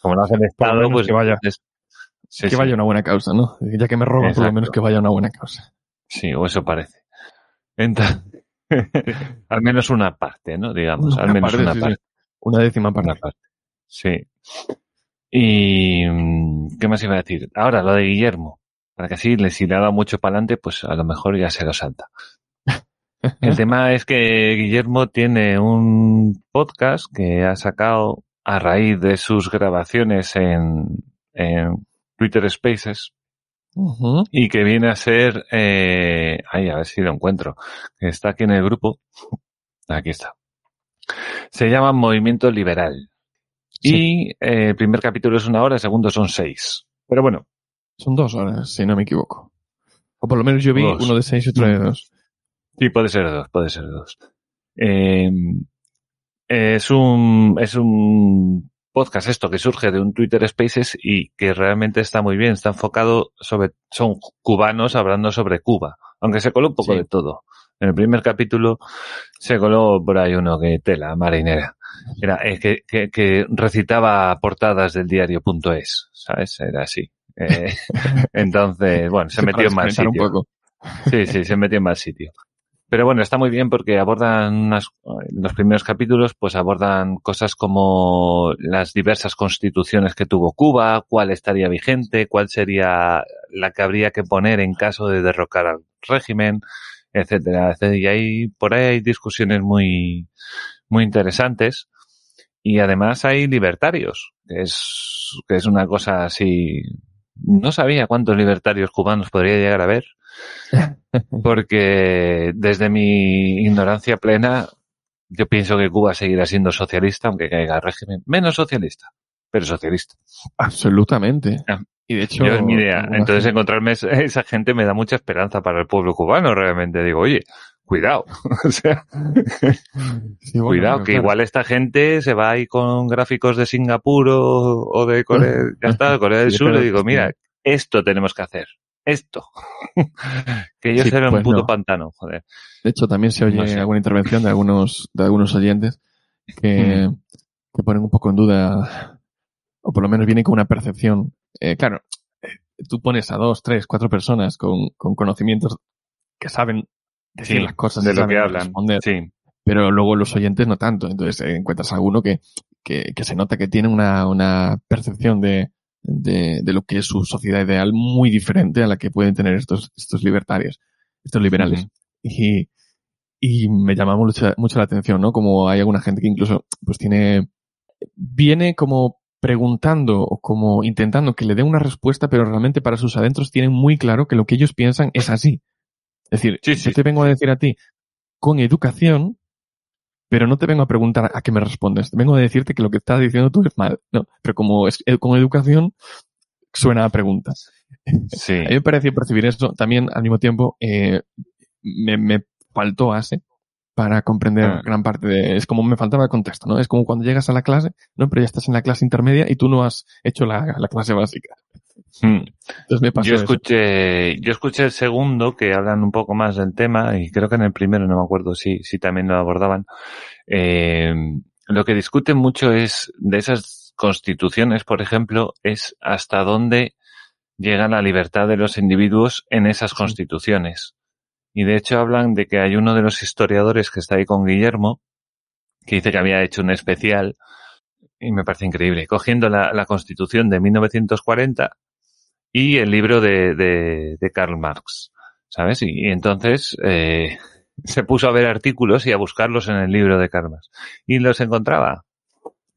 como no hace el Estado, menos pues que vaya. sí, que sí, vaya una buena causa, ¿no? Ya que me roban, por lo menos que vaya una buena causa. sí, o eso parece. Entonces, [laughs] al menos una parte, ¿no? Digamos, al menos parte, una sí, parte. Una décima parte. Una parte. Sí. Y mm, ¿qué más iba a decir? Ahora lo de Guillermo, para que así le si le ha dado mucho para adelante, pues a lo mejor ya se lo salta. El tema es que Guillermo tiene un podcast que ha sacado a raíz de sus grabaciones en, en Twitter Spaces y que viene a ser, eh, ay, a ver si lo encuentro, que está aquí en el grupo. Aquí está. Se llama Movimiento Liberal. Sí. Y eh, el primer capítulo es una hora, el segundo son seis. Pero bueno, Son dos horas, si no me equivoco. O por lo menos yo vi Dos. uno de seis y otro de dos. Sí, puede ser dos, puede ser dos. Eh, es un, es un podcast esto que surge de un Twitter Spaces y que realmente está muy bien, está enfocado sobre, son cubanos hablando sobre Cuba, aunque se coló un poco Sí. de todo. En el primer capítulo se coló por ahí uno que tela marinera. Era eh, que, que, que recitaba portadas del diario.es, ¿sabes? Era así. Eh, [laughs] entonces, bueno, se metió en mal sitio. un poco. Sí, sí, se metió en mal sitio. Pero bueno, está muy bien porque abordan unas, los primeros capítulos, pues abordan cosas como las diversas constituciones que tuvo Cuba, cuál estaría vigente, cuál sería la que habría que poner en caso de derrocar al régimen, etcétera, etcétera. Y ahí, por ahí hay discusiones muy, muy interesantes. Y además hay libertarios, que es, que es una cosa así. No sabía cuántos libertarios cubanos podría llegar a haber, [laughs] porque desde mi ignorancia plena, yo pienso que Cuba seguirá siendo socialista, aunque caiga el régimen menos socialista, pero socialista. Absolutamente. Ah. Y de hecho. Yo es mi idea. Entonces gente- encontrarme es- esa gente me da mucha esperanza para el pueblo cubano, realmente. Digo, oye, cuidado. [laughs] o sea, Sí, bueno, cuidado, que claro. igual esta gente se va ahí con gráficos de Singapur o, o de Corea, ya está, de [laughs] Corea del Sur, y digo, mira, esto tenemos que hacer. Esto. [laughs] que yo Sí, un pues puto no. pantano, joder. De hecho, también se oye No sé. alguna intervención de algunos, de algunos oyentes que, que ponen un poco en duda, o por lo menos vienen con una percepción. Eh, claro, eh, tú pones a dos, tres, cuatro personas con, con conocimientos que saben decir Sí, las cosas de lo saben que hablan. responder, Sí. pero luego los oyentes no tanto. Entonces eh, encuentras a alguno que, que, que se nota que tiene una, una percepción de, de, de lo que es su sociedad ideal muy diferente a la que pueden tener estos, estos libertarios, estos liberales. Y, y me llama mucho, mucho la atención, ¿no? Como hay alguna gente que incluso pues tiene, viene como preguntando o como intentando que le dé una respuesta, pero realmente para sus adentros tienen muy claro que lo que ellos piensan es así. Es decir, Sí, sí. yo te vengo a decir a ti con educación, pero no te vengo a preguntar a qué me respondes. Vengo a decirte que lo que estás diciendo tú es mal. No, pero como es eh, con educación, suena a pregunta. Sí. A mí me pareció percibir eso. También, al mismo tiempo, eh, me, me faltó ASE para comprender Ah. gran parte de... Es como me faltaba contexto, ¿no? Es como cuando llegas a la clase, ¿no? Pero ya estás en la clase intermedia y tú no has hecho la, la clase básica. Mm. Entonces me pasó Yo eso. escuché, yo escuché el segundo que hablan un poco más del tema y creo que en el primero no me acuerdo si, si también lo abordaban. Eh, lo que discuten mucho es de esas constituciones, por ejemplo, es hasta dónde llega la libertad de los individuos en esas constituciones. Y de hecho hablan de que hay uno de los historiadores que está ahí con Guillermo, que dice que había hecho un especial, y me parece increíble, cogiendo la, la constitución de 1940 y el libro de, de, de Karl Marx, ¿sabes? Y, y entonces eh, [laughs] se puso a ver artículos y a buscarlos en el libro de Karl Marx. Y los encontraba.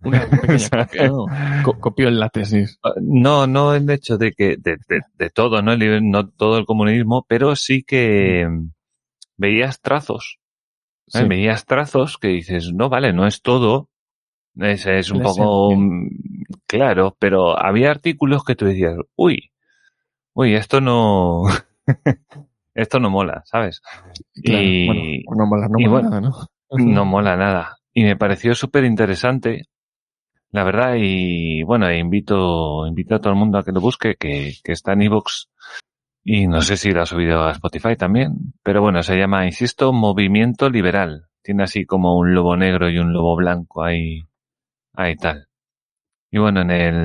Una [laughs] pequeña ¿no? Co- copió en la tesis. No, no el hecho de que, de, de, todo, ¿no? El libro- no todo el comunismo, pero sí que mm, veías trazos. ¿eh? Sí. Veías trazos que dices, no, vale, no es todo. Es, es un poco mm, claro, pero había artículos que tú decías, uy, uy, esto no, [laughs] esto no mola, ¿sabes? Claro, Y- bueno, no mola, no y mola bueno, nada, ¿no? No mola nada. Y me pareció súper interesante, la verdad, y bueno, e invito, invito a todo el mundo a que lo busque, que, que está en iVoox y no sé si lo ha subido a Spotify también, pero bueno, se llama, insisto, Movimiento Liberal. Tiene así como un lobo negro y un lobo blanco ahí, ahí tal. Y bueno, en el,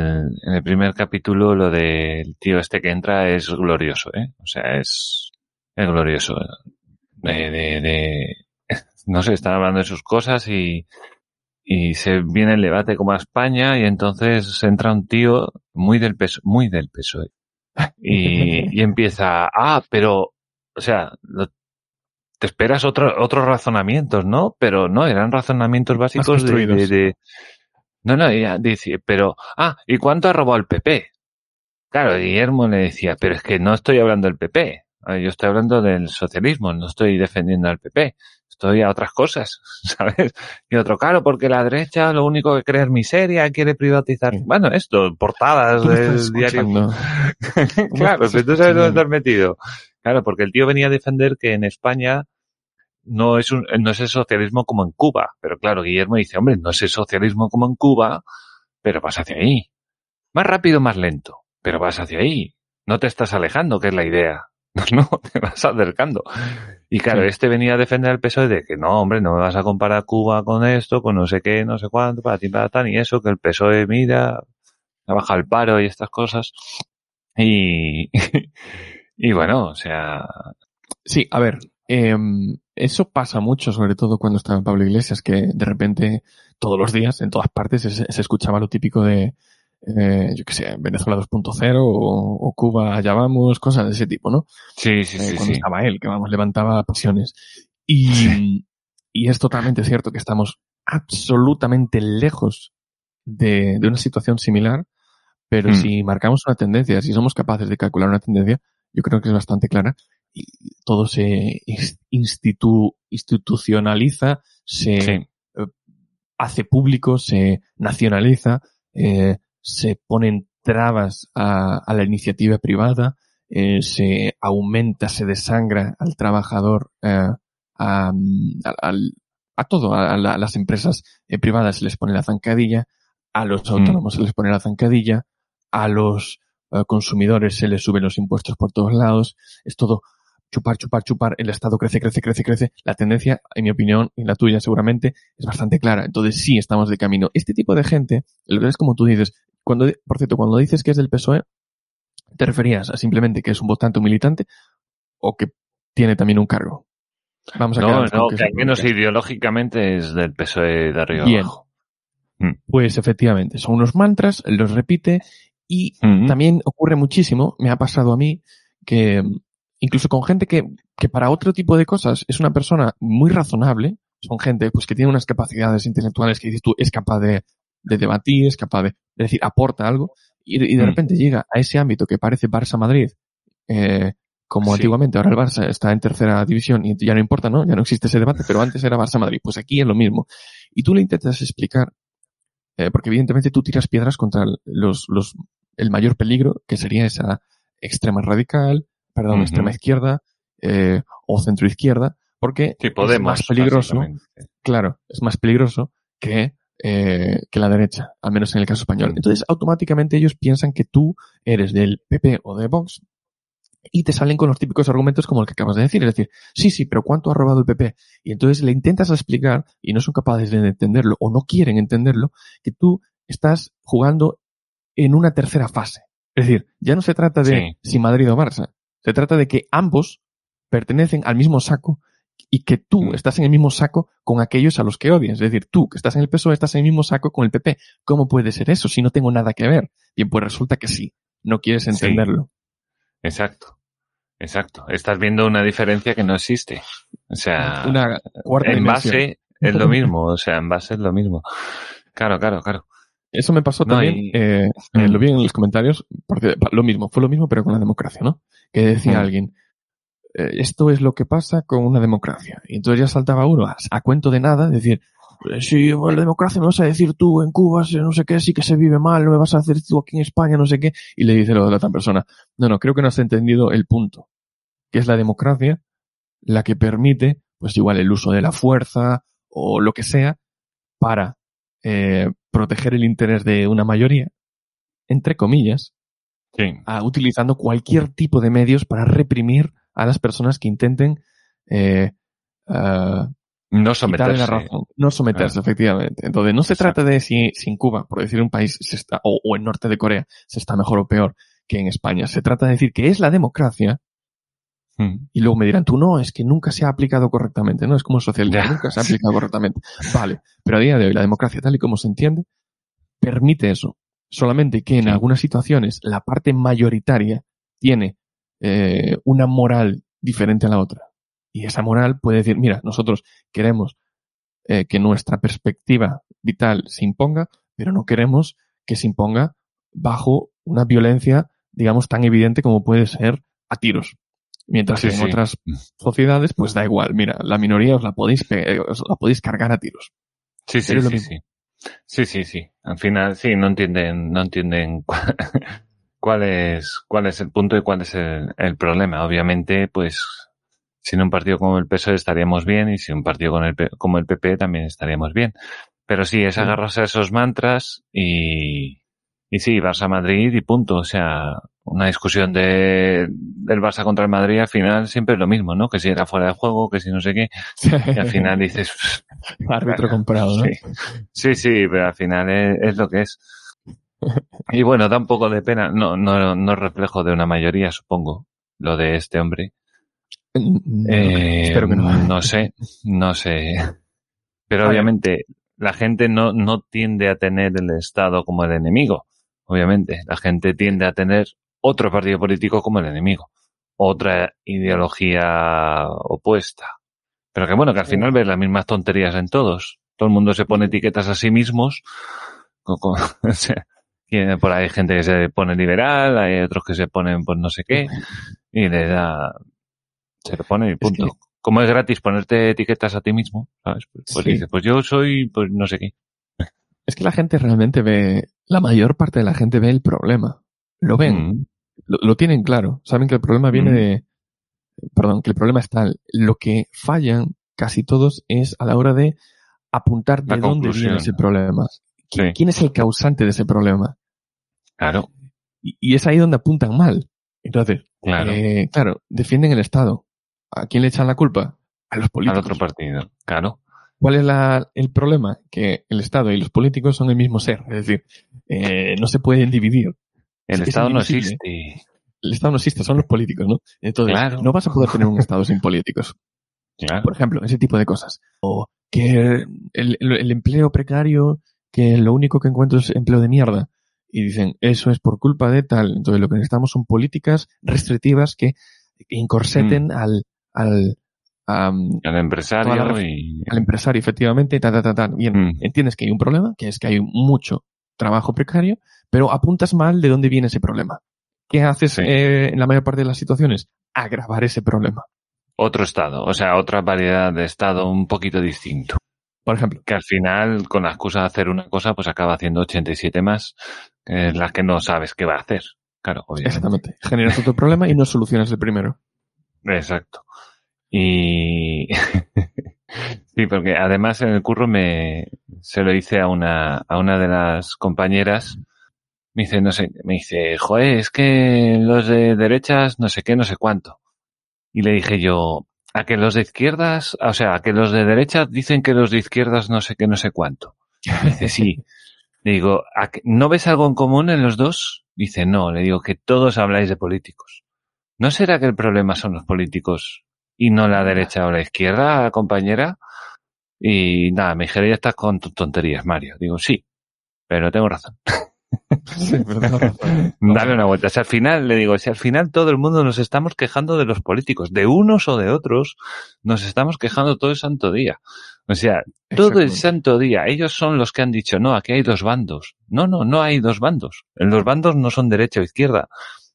en el primer capítulo lo del tío este que entra es glorioso, ¿eh? O sea, es, es glorioso. De, de, de, [laughs] no sé, están hablando de sus cosas y, y se viene el debate como a España y entonces entra un tío muy del peso, muy del PSOE. Y, [laughs] y empieza, ah, pero, o sea, lo- te esperas otro, otros razonamientos, ¿no? Pero no, eran razonamientos básicos de, construidos. de, de- no, no, ya dice, pero, ah, ¿y cuánto ha robado el PP? Claro, Guillermo le decía, pero es que no estoy hablando del PP, eh, yo estoy hablando del socialismo, no estoy defendiendo al PP, estoy a otras cosas, [laughs] ¿sabes? Y otro, claro, porque la derecha lo único que cree es miseria, quiere privatizar, bueno, esto, portadas del diario. [laughs] claro, pero tú sabes dónde estás metido. Claro, porque el tío venía a defender que en España no es un, no es el socialismo como en Cuba. Pero claro, Guillermo dice, hombre, no es el socialismo como en Cuba, pero vas hacia ahí. Más rápido, más lento, pero vas hacia ahí. No te estás alejando, que es la idea. [laughs] No, te vas acercando. Y claro, Sí. este venía a defender el PSOE de que no, hombre, no me vas a comparar Cuba con esto, con no sé qué, no sé cuánto, para ti, para tan, y eso, que el PSOE mira, baja el paro y estas cosas. Y, [laughs] y bueno, o sea, Sí, a ver, em, eso pasa mucho, sobre todo cuando estaba Pablo Iglesias, que de repente todos los días, en todas partes, se, se escuchaba lo típico de, eh, yo qué sé, Venezuela 2.0 o, o Cuba allá vamos, cosas de ese tipo, ¿no? sí, sí, Eh, sí, cuando sí. estaba él, que vamos, levantaba pasiones. Y, y es totalmente cierto que estamos absolutamente lejos de, de una situación similar, pero Mm. si marcamos una tendencia, si somos capaces de calcular una tendencia, yo creo que es bastante clara todo se ins- institu- institucionaliza, se Sí, hace público, se nacionaliza, eh, se ponen trabas a, a la iniciativa privada, eh, se aumenta, se desangra al trabajador, eh, a, todo, a, la- a las empresas eh, privadas se les pone la zancadilla, a los Mm. autónomos se les pone la zancadilla, a los eh, consumidores se les suben los impuestos por todos lados, es todo chupar, chupar, chupar, el Estado crece, crece, crece, crece. La tendencia, en mi opinión, y la tuya seguramente, es bastante clara. Entonces sí estamos de camino. Este tipo de gente, lo que es como tú dices, cuando, por cierto, cuando dices que es del PSOE, ¿te referías a simplemente que es un votante, un militante, o que tiene también un cargo? Vamos a no, no, que al menos militante. ideológicamente es del PSOE de arriba Bien. abajo. Mm. Pues efectivamente, son unos mantras, los repite y Mm. también ocurre muchísimo, me ha pasado a mí, que mm, incluso con gente que, que para otro tipo de cosas es una persona muy razonable, son gente pues que tiene unas capacidades intelectuales que dices tú es capaz de, de debatir, es capaz de, de decir, aporta algo, y, y de Mm. repente llega a ese ámbito que parece Barça-Madrid, eh, como Sí. antiguamente, ahora el Barça está en tercera división y ya no importa, ¿no? Ya no existe ese debate, pero antes era Barça-Madrid. Pues aquí es lo mismo. Y tú le intentas explicar eh, porque evidentemente tú tiras piedras contra los, los, el mayor peligro, que sería esa extrema radical, perdón, extrema izquierda, eh, o centro izquierda, porque Sí, es más peligroso, claro, es más peligroso que, eh, que la derecha, al menos en el caso español. Mm. Entonces, automáticamente ellos piensan que tú eres del PP o de Vox, y te salen con los típicos argumentos como el que acabas de decir, es decir, sí, sí, pero ¿cuánto ha robado el PP? Y entonces le intentas explicar y no son capaces de entenderlo o no quieren entenderlo, que tú estás jugando en una tercera fase. Es decir, ya no se trata de si Madrid o Barça, se trata de que ambos pertenecen al mismo saco y que tú mm. estás en el mismo saco con aquellos a los que odias. Es decir, tú que estás en el PSOE estás en el mismo saco con el PP. ¿Cómo puede ser eso si no tengo nada que ver? Bien, pues resulta que sí. No quieres entenderlo. Exacto. Exacto. Estás viendo una diferencia que no existe. O sea, una en base es lo [laughs] mismo. O sea, en base es lo mismo. Claro, claro, claro. Eso me pasó también, eh, eh, lo vi en los comentarios, porque lo mismo, fue lo mismo, pero con la democracia, ¿no? Que decía alguien, eh, esto es lo que pasa con una democracia. Y entonces ya saltaba uno a, cuento de nada, decir, si la democracia me vas a decir tú en Cuba, no sé qué, sí que se vive mal, no me vas a decir tú aquí en España, no sé qué, y le dice lo de la otra persona. No, no, creo que no has entendido el punto, que es la democracia la que permite, pues igual el uso de la fuerza o lo que sea, para eh, proteger el interés de una mayoría, entre comillas, utilizando cualquier tipo de medios para reprimir a las personas que intenten eh, uh, no someterse. La razón. No someterse, ah. efectivamente. Entonces, no se trata de si, si, en Cuba, por decir un país, se está, o, o en norte de Corea, se está mejor o peor que en España. Se trata de decir que es la democracia hmm. y luego me dirán, tú no, es que nunca se ha aplicado correctamente, ¿no? Es como socialismo, nunca se ha aplicado correctamente. Vale, pero a día de hoy la democracia, tal y como se entiende, permite eso. Solamente que en algunas situaciones la parte mayoritaria tiene eh, una moral diferente a la otra. Y esa moral puede decir, mira, nosotros queremos eh, que nuestra perspectiva vital se imponga, pero no queremos que se imponga bajo una violencia, digamos, tan evidente como puede ser a tiros. Mientras que en otras sociedades, pues da igual. Mira, la minoría os la podéis, os la podéis cargar a tiros. Sí, sí, sí, sí. Sí, sí, sí. Al final, sí, no entienden, no entienden [laughs] cuál es, cuál es el punto y cuál es el, problema. Obviamente, pues, sin un partido como el PSOE estaríamos bien y sin un partido con el, como el PP también estaríamos bien. Pero sí, es agarrarse a esos mantras y, y sí, Barça Madrid y punto. O sea, una discusión de, del Barça contra el Madrid al final siempre es lo mismo, ¿no? Que si era fuera de juego, que si no sé qué. Y al final dices... [laughs] Árbitro comprado, ¿no? Sí, sí, pero al final es lo que es. Y bueno, da un poco de pena, no, no, no reflejo de una mayoría, supongo, lo de este hombre. No, eh, espero que no. No sé, no sé. Pero obviamente la gente no, no tiende a tener el Estado como el enemigo. Obviamente, la gente tiende a tener otro partido político como el enemigo. Otra ideología opuesta. Pero que bueno, que al final ves las mismas tonterías en todos. Todo el mundo se pone etiquetas a sí mismos. [laughs] sea, por ahí hay gente que se pone liberal, hay otros que se ponen pues no sé qué, y le da, se lo pone y punto. Como es gratis ponerte etiquetas a ti mismo, ¿sabes? Pues, pues dices, pues yo soy, pues no sé qué. Es que la gente realmente ve, la mayor parte de la gente ve el problema. Lo ven. Mm. Lo, tienen claro. Saben que el problema viene de, perdón, que el problema está, lo que fallan casi todos es a la hora de apuntar de dónde viene ese problema. ¿Quién es el causante de ese problema? Claro. Y, es ahí donde apuntan mal. Entonces, claro. Eh, claro, defienden el Estado. ¿A quién le echan la culpa? A los políticos. Al otro partido, claro. ¿Cuál es la, el problema? Que el Estado y los políticos son el mismo ser. Es decir, eh, no se pueden dividir. El Estado no existe. El Estado no existe, son los políticos, ¿no? Entonces, no vas a poder tener un Estado sin políticos. Claro. Por ejemplo, ese tipo de cosas. O que el, el empleo precario que lo único que encuentro es empleo de mierda. Y dicen, eso es por culpa de tal. Entonces lo que necesitamos son políticas restrictivas que incorseten mm. al, al, al empresario y... Al empresario, efectivamente, ta, ta, ta, Bien, mm. entiendes que hay un problema, que es que hay mucho trabajo precario, pero apuntas mal de dónde viene ese problema. ¿Qué haces eh, en la mayor parte de las situaciones? Agravar ese problema. Otro estado, o sea, otra variedad de estado un poquito distinto. Por ejemplo. Que al final, con la excusa de hacer una cosa, pues acaba haciendo 87 más, en las que no sabes qué va a hacer. Claro, obviamente. Exactamente. Generas otro problema y no solucionas el primero. Exacto. Y [laughs] sí, porque además en el curro me se lo hice a una, a una de las compañeras Me dice, no sé, me dice, joder, es que los de derechas no sé qué, no sé cuánto. Y le dije yo, a que los de izquierdas, o sea, a que los de derechas dicen que los de izquierdas no sé qué, no sé cuánto. Me dice, sí. [laughs] Le digo, ¿no ves algo en común en los dos? Dice, no. Le digo que todos habláis de políticos. ¿No será que el problema son los políticos y no la derecha o la izquierda, compañera? Y nada, me dijeron, ya estás con tonterías, Mario. Digo, sí, pero tengo razón. [laughs] Dale una vuelta. Si al final, le digo, si al final todo el mundo nos estamos quejando de los políticos, de unos o de otros, nos estamos quejando todo el santo día. O sea, todo el santo día. Ellos son los que han dicho, no, aquí hay dos bandos. No, no, no hay dos bandos. Los bandos no son derecha o izquierda.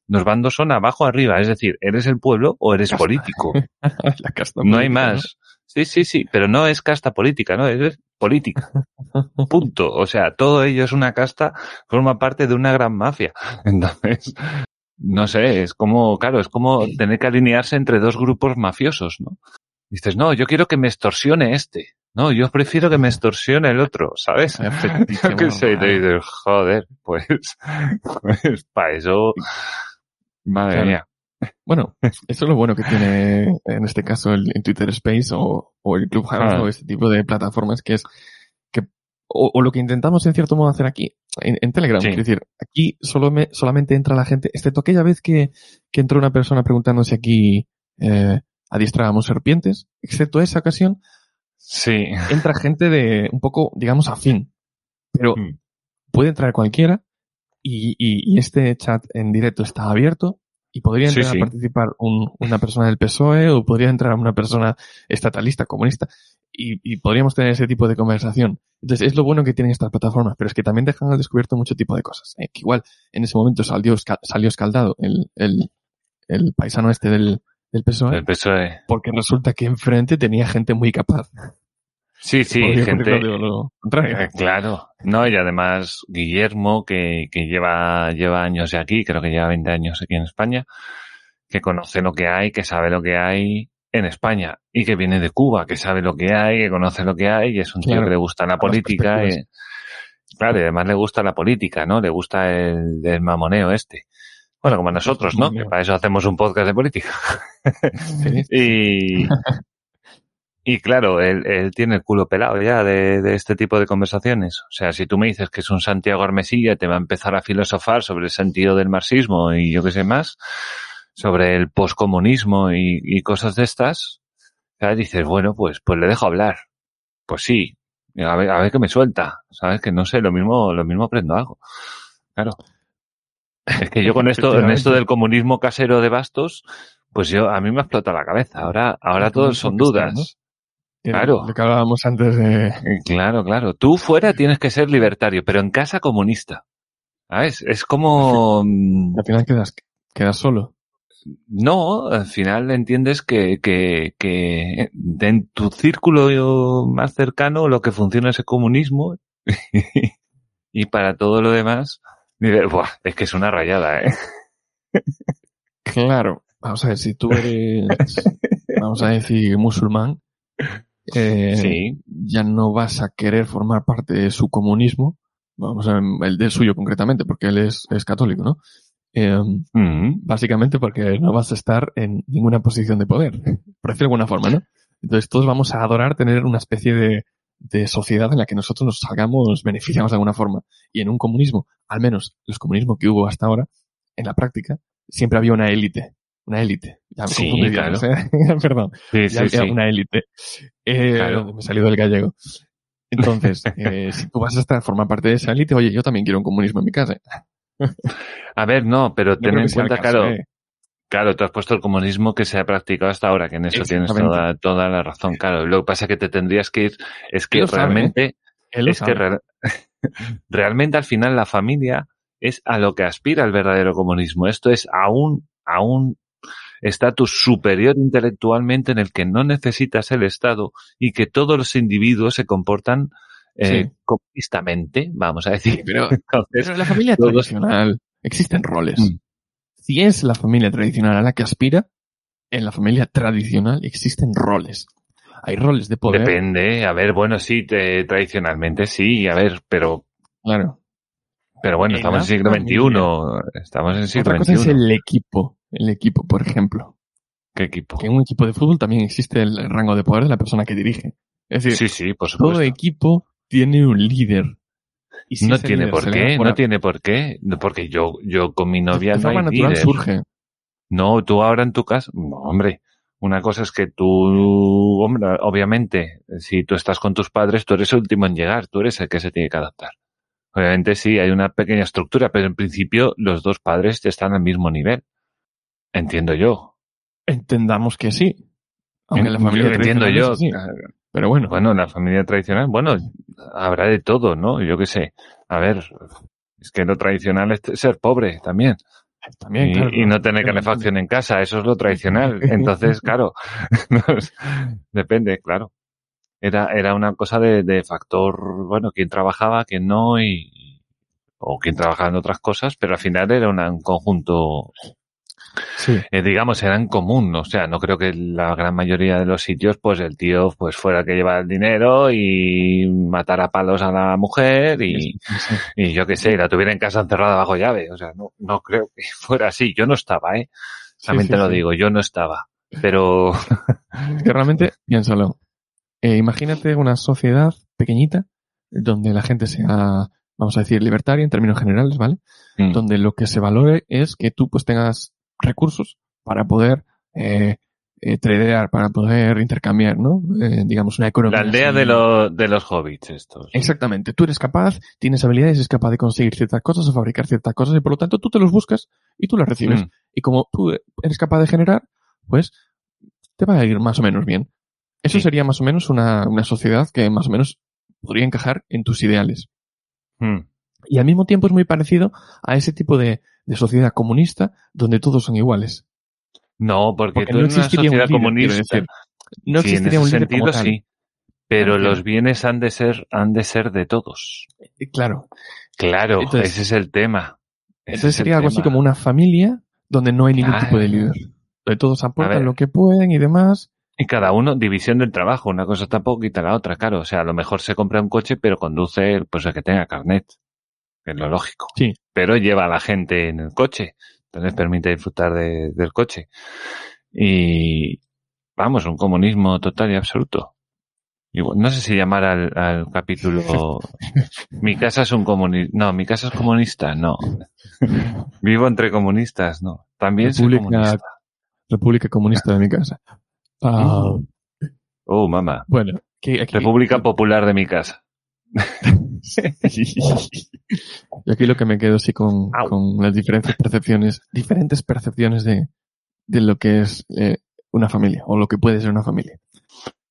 Los bandos son abajo arriba. Es decir, eres el pueblo o eres político. [laughs] no hay más. Sí, sí, sí, pero no es casta política, ¿no? Es política. [laughs] Punto. O sea, todo ello es una casta, forma parte de una gran mafia. [laughs] Entonces, no sé, es como, claro, es como tener que alinearse entre dos grupos mafiosos, ¿no? Dices, no, yo quiero que me extorsione este. No, yo prefiero que me extorsione el otro, ¿sabes? [laughs] Yo qué sé, te dices, joder, pues, pues para eso, madre mía. Bueno, eso es lo bueno que tiene en este caso el, Twitter Space o, el Clubhouse ah. o este tipo de plataformas que es que o, lo que intentamos en cierto modo hacer aquí en, Telegram, es decir, aquí solo me, solamente entra la gente, excepto aquella vez que, que entró una persona preguntándose aquí eh, adiestrábamos serpientes, excepto esa ocasión, sí. entra gente de un poco, digamos, afín, pero hmm. puede entrar cualquiera y, y, y este chat en directo está abierto y podría entrar a participar una persona del PSOE o podría entrar una persona estatalista, comunista, y, y, podríamos tener ese tipo de conversación. Entonces, es lo bueno que tienen estas plataformas, pero es que también dejan al descubierto mucho tipo de cosas. ¿eh? Que igual en ese momento salió, salió escaldado el, el, el paisano este del, del PSOE. El PSOE. Porque resulta que enfrente tenía gente muy capaz. Sí, sí, gente. Eh, claro. No, y además Guillermo, que, que lleva, lleva años aquí, creo que lleva 20 años aquí en España, que conoce lo que hay, que sabe lo que hay en España y que viene de Cuba, que sabe lo que hay, que conoce lo que hay y es un tío que le gusta la política. Y, claro, y además le gusta la política, ¿no? Le gusta el, el mamoneo este. Bueno, como a nosotros, ¿no? Que para eso hacemos un podcast de política. [laughs] y, y claro, él, él, tiene el culo pelado ya de, de, este tipo de conversaciones. O sea, si tú me dices que es un Santiago Armesilla, te va a empezar a filosofar sobre el sentido del marxismo y yo qué sé más, sobre el poscomunismo y, y cosas de estas, ya dices, bueno, pues, pues le dejo hablar. Pues sí, a ver, a ver qué me suelta. Sabes que no sé, lo mismo, lo mismo aprendo algo. Claro. Es que yo con esto, en esto del comunismo casero de Bastos, pues yo, a mí me explota la cabeza. Ahora, ahora todos son dudas. Claro. Lo que hablábamos antes de... Eh, claro, claro. Tú fuera tienes que ser libertario, pero en casa comunista. ¿Sabes? Es como... [laughs] Mm, al final quedas, quedas solo. No, al final entiendes que, que, que en tu círculo más cercano lo que funciona es el comunismo [laughs] y para todo lo demás, es que es una rayada, ¿eh? Claro. Vamos a ver, si tú eres, [laughs] vamos a decir, musulmán, eh, sí. ya no vas a querer formar parte de su comunismo, vamos a ver, el del suyo concretamente, porque él es, es católico, ¿no? Eh, mm. Básicamente porque no vas a estar en ninguna posición de poder, por decirlo de alguna forma, ¿no? Entonces todos vamos a adorar tener una especie de, de sociedad en la que nosotros nos salgamos beneficiamos de alguna forma. Y en un comunismo, al menos los comunismos que hubo hasta ahora, en la práctica, siempre había una élite una élite. Ya me sí, claro. ¿eh? [laughs] Perdón. Sí, sí, sí. Una élite. Eh, Me he salido del gallego. Entonces, [laughs] eh, si tú vas a estar, formar parte de esa élite, oye, yo también quiero un comunismo en mi casa. [laughs] a ver, no, pero ten en cuenta, claro, claro, tú has puesto el comunismo que se ha practicado hasta ahora, que en eso tienes toda, toda la razón, claro. Lo que pasa es que te tendrías que ir, es que realmente, es que realmente al final la familia es a lo que aspira el verdadero comunismo. Esto es a un, a un estatus superior intelectualmente en el que no necesitas el Estado y que todos los individuos se comportan eh, comunistamente, vamos a decir. pero, [laughs] en la familia tradicional existen roles. Mm. Si es la familia tradicional a la que aspira, en la familia tradicional existen roles. Hay roles de poder. Depende, a ver, bueno, sí, tradicionalmente sí, a ver, pero. Claro. Pero bueno, En estamos en siglo XXI. Estamos en siglo Otra cosa es el equipo. El equipo, por ejemplo. ¿Qué equipo? Que en un equipo de fútbol también existe el rango de poder de la persona que dirige. Es decir, Sí, sí, por todo supuesto. equipo tiene un líder. Y si No tiene líder por qué, no tiene por qué. Porque yo, yo con mi novia de no forma hay natural líder. surge. No, tú ahora en tu casa, no, hombre. Una cosa es que tú, hombre, obviamente, si tú estás con tus padres, tú eres el último en llegar, tú eres el que se tiene que adaptar. Obviamente sí, hay una pequeña estructura, pero en principio los dos padres están al mismo nivel. Entiendo yo. Entendamos que sí. Aunque la En- familia entiendo yo. Pero bueno, Bueno, la familia tradicional, bueno, habrá de todo, ¿no? Yo qué sé. A ver, es que lo tradicional es ser pobre también. también, y, claro, y no tener calefacción en casa, eso es lo tradicional. [laughs] Entonces, claro, [laughs] depende, claro. Era, era una cosa de, de factor, bueno, quién trabajaba, quién no, y, o quién trabajaba en otras cosas, pero al final era una- un conjunto, Sí. eh, digamos, era en común. O sea, no creo que la gran mayoría de los sitios, pues el tío, pues fuera el que lleva el dinero y matara a palos a la mujer y, Sí. y yo qué sé, la tuviera en casa encerrada bajo llave. O sea, no, no creo que [laughs] fuera así. Yo no estaba, ¿eh? También Sí, te lo digo, yo no estaba. Pero, que realmente, piénsalo. Eh, imagínate una sociedad pequeñita donde la gente sea, vamos a decir, libertaria en términos generales, ¿vale? Mm. Donde lo que se valore es que tú pues tengas recursos para poder eh, eh, tradear, para poder intercambiar, ¿no? Eh, digamos, una economía. la aldea así. de, los de los hobbits estos. Exactamente. Tú eres capaz, tienes habilidades, es capaz de conseguir ciertas cosas o fabricar ciertas cosas y por lo tanto tú te los buscas y tú las recibes. Mm. Y como tú eres capaz de generar, pues te va a ir más o menos bien. Eso Sí. sería más o menos una, una sociedad que más o menos podría encajar en tus ideales. Mm. Y al mismo tiempo es muy parecido a ese tipo de, de sociedad comunista donde todos son iguales. No, porque, Porque tú no una existiría un líder, quiero comunista, decir. No sí, en existiría ese un líder sentido como tal. sí. Pero los bienes han de ser, han de ser de todos. Eh, Claro. Claro, Entonces- ese es el tema. Ese Entonces sería algo así como una familia donde no hay ningún Claro. tipo de líder. Donde todos aportan lo que pueden y demás. Y cada uno, división del trabajo, una cosa tampoco quita la otra, claro. O sea, a lo mejor se compra un coche, pero conduce, pues el que tenga carnet, que es lo lógico. Sí. Pero lleva a la gente en el coche, entonces permite disfrutar de- del coche. Y, vamos, un comunismo total y absoluto. Y no sé si llamar al, al capítulo, [laughs] mi casa es un comunista, no, mi casa es comunista, no. Vivo entre comunistas, no. También soy República- comunista. República Comunista de mi casa. Oh, mamá. bueno, aquí, República Popular de mi casa. [laughs] y aquí lo que me quedo sí con, las diferentes percepciones, diferentes percepciones de, de lo que es eh, una familia o lo que puede ser una familia.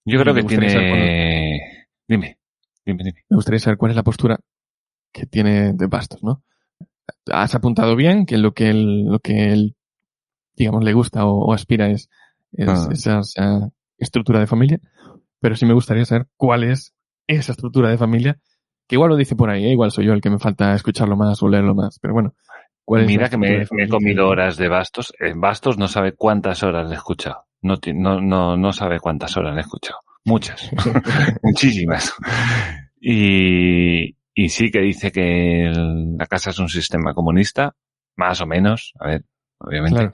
Yo creo Me que tiene... Dime, dime, dime. Me gustaría saber cuál es la postura que tiene de Bastos, ¿no? Has apuntado bien que lo que él, lo que él, digamos, le gusta o, o aspira es, es Ah. esa, esa estructura de familia, pero sí me gustaría saber cuál es esa estructura de familia, que igual lo dice por ahí, ¿eh? igual soy yo el que me falta escucharlo más o leerlo más, pero bueno. ¿cuál es la Mira que me, he comido horas de Bastos. En Bastos no sabe cuántas horas le he escuchado. No, no, no, no sabe cuántas horas le he escuchado. Muchas. [laughs] Muchísimas. Y, y sí que dice que el- la casa es un sistema comunista, más o menos. A ver, obviamente. Claro.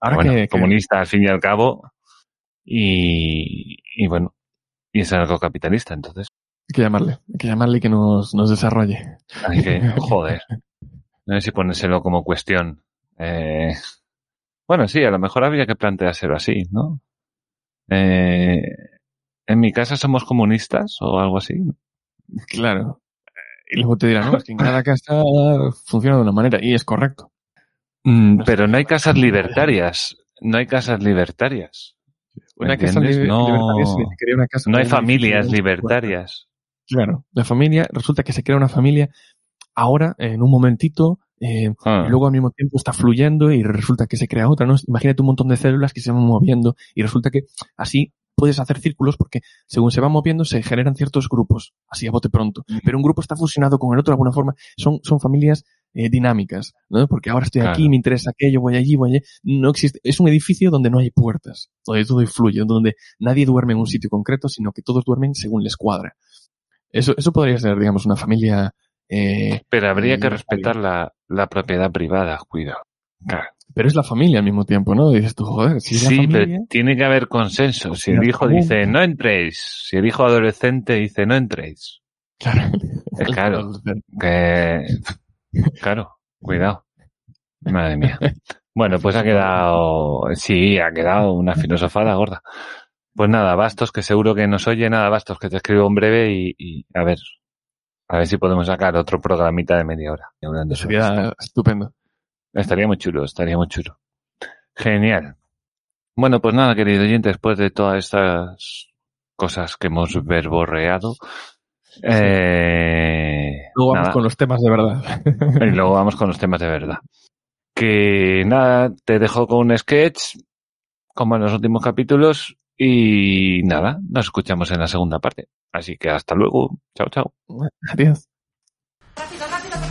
Ahora bueno, que, que- comunista al fin y al cabo. Y, y bueno, y es algo capitalista, entonces. hay que llamarle, hay que llamarle y que nos, nos desarrolle. Hay que, [laughs] joder. No sé si ponérselo como cuestión. Eh, bueno, sí, a lo mejor habría que planteárselo así, ¿no? Eh, en mi casa somos comunistas o algo así. Claro. Y luego te dirán, no, es que en cada casa funciona de una manera, y es correcto. Mm, pero no hay casas libertarias. No hay casas libertarias. ¿Me Una casa liber- No- libertaria una casa No hay familias libertarias. Claro. La familia, resulta que se crea una familia ahora, en un momentito, eh, Ah, y luego al mismo tiempo está fluyendo y resulta que se crea otra, ¿no? Imagínate un montón de células que se van moviendo y resulta que así puedes hacer círculos porque según se van moviendo se generan ciertos grupos, así a bote pronto. Pero un grupo está fusionado con el otro de alguna forma. Son, son familias eh, dinámicas, ¿no? Porque ahora estoy aquí, Claro. me interesa aquello, voy allí, voy allí. No existe. Es un edificio donde no hay puertas, donde todo fluye, donde nadie duerme en un sitio concreto, sino que todos duermen según les cuadra. Eso, eso podría ser, digamos, una familia Eh, Pero habría que no respetar la, la propiedad privada, cuidado. Claro. pero es la familia al mismo tiempo, ¿no? Dices tú, joder, si es la Sí, familia... pero tiene que haber consenso. Si el hijo dice no entréis, si el hijo adolescente dice no entréis, Claro. Eh, claro. [laughs] que claro, cuidado. Madre mía. Bueno, pues ha quedado, sí, ha quedado una filosofada gorda. Pues nada, Bastos, que seguro que nos oye, nada, Bastos, que te escribo en breve y, y a ver, a ver si podemos sacar otro programita de media hora. hablando sobre estupendo. Estaría muy chulo, estaría muy chulo. Genial. Bueno, pues nada, querido oyente, después de todas estas cosas que hemos verborreado, eh, Luego vamos nada, con los temas de verdad. y luego vamos con los temas de verdad. Que nada, te dejo con un sketch, como en los últimos capítulos, y nada, nos escuchamos en la segunda parte. Así que hasta luego. Chao, chao. Adiós.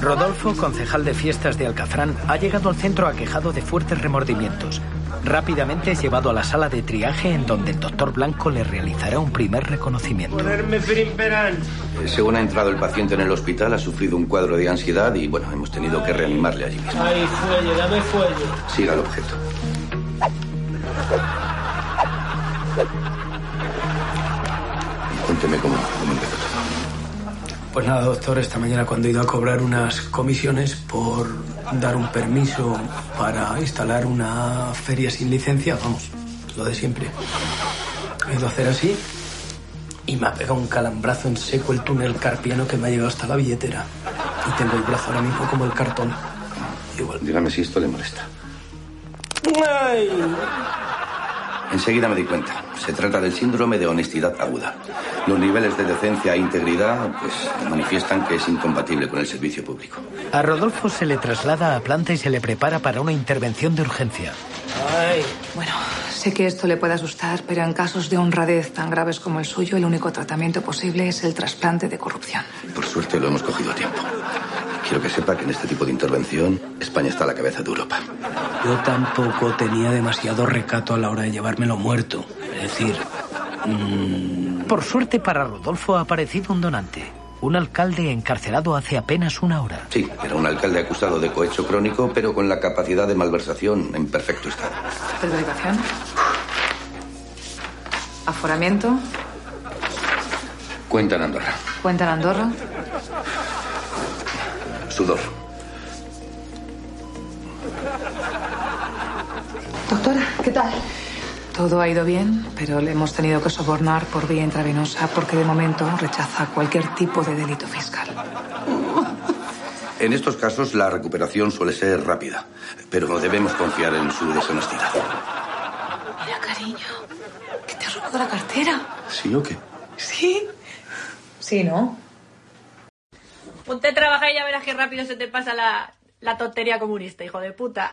Rodolfo, concejal de fiestas de Alcafrán, ha llegado al centro aquejado de fuertes remordimientos. Rápidamente es llevado a la sala de triaje en donde el doctor Blanco le realizará un primer reconocimiento. Eh, Según ha entrado el paciente en el hospital, ha sufrido un cuadro de ansiedad y, bueno, hemos tenido que reanimarle allí mismo. Ay, fuelle, dame fuelle. Siga el objeto. Cuénteme cómo. Pues nada, doctor, esta mañana cuando he ido a cobrar unas comisiones por dar un permiso para instalar una feria sin licencia, vamos, lo de siempre. He ido a hacer así y me ha pegado un calambrazo en seco el túnel carpiano que me ha llegado hasta la billetera. Y tengo el brazo ahora mismo como el cartón. Igual. Dígame si esto le molesta. Enseguida me di cuenta. Se trata del síndrome de honestidad aguda. Los niveles de decencia e integridad pues, manifiestan que es incompatible con el servicio público. A Rodolfo se le traslada a planta y se le prepara para una intervención de urgencia. Bueno, sé que esto le puede asustar, pero en casos de honradez tan graves como el suyo, el único tratamiento posible es el trasplante de corrupción. Por suerte lo hemos cogido a tiempo. Quiero que sepa que en este tipo de intervención España está a la cabeza de Europa. Yo tampoco tenía demasiado recato a la hora de llevármelo muerto. Es decir, mm, Por suerte para Rodolfo ha aparecido un donante. Un alcalde encarcelado hace apenas una hora. Sí, era un alcalde acusado de cohecho crónico, pero con la capacidad de malversación en perfecto estado. Certificación. Aforamiento. Cuenta en Andorra. Cuenta en Andorra. Sudor. Doctora, ¿qué tal? Todo ha ido bien, pero le hemos tenido que sobornar por vía intravenosa porque de momento rechaza cualquier tipo de delito fiscal. En estos casos la recuperación suele ser rápida, pero debemos confiar en su deshonestidad. Mira, cariño, que te has robado la cartera. ¿Sí o qué? ¿Sí? Sí, ¿no? Ponte a trabajar y ya verás qué rápido se te pasa la, la tontería comunista, hijo de puta.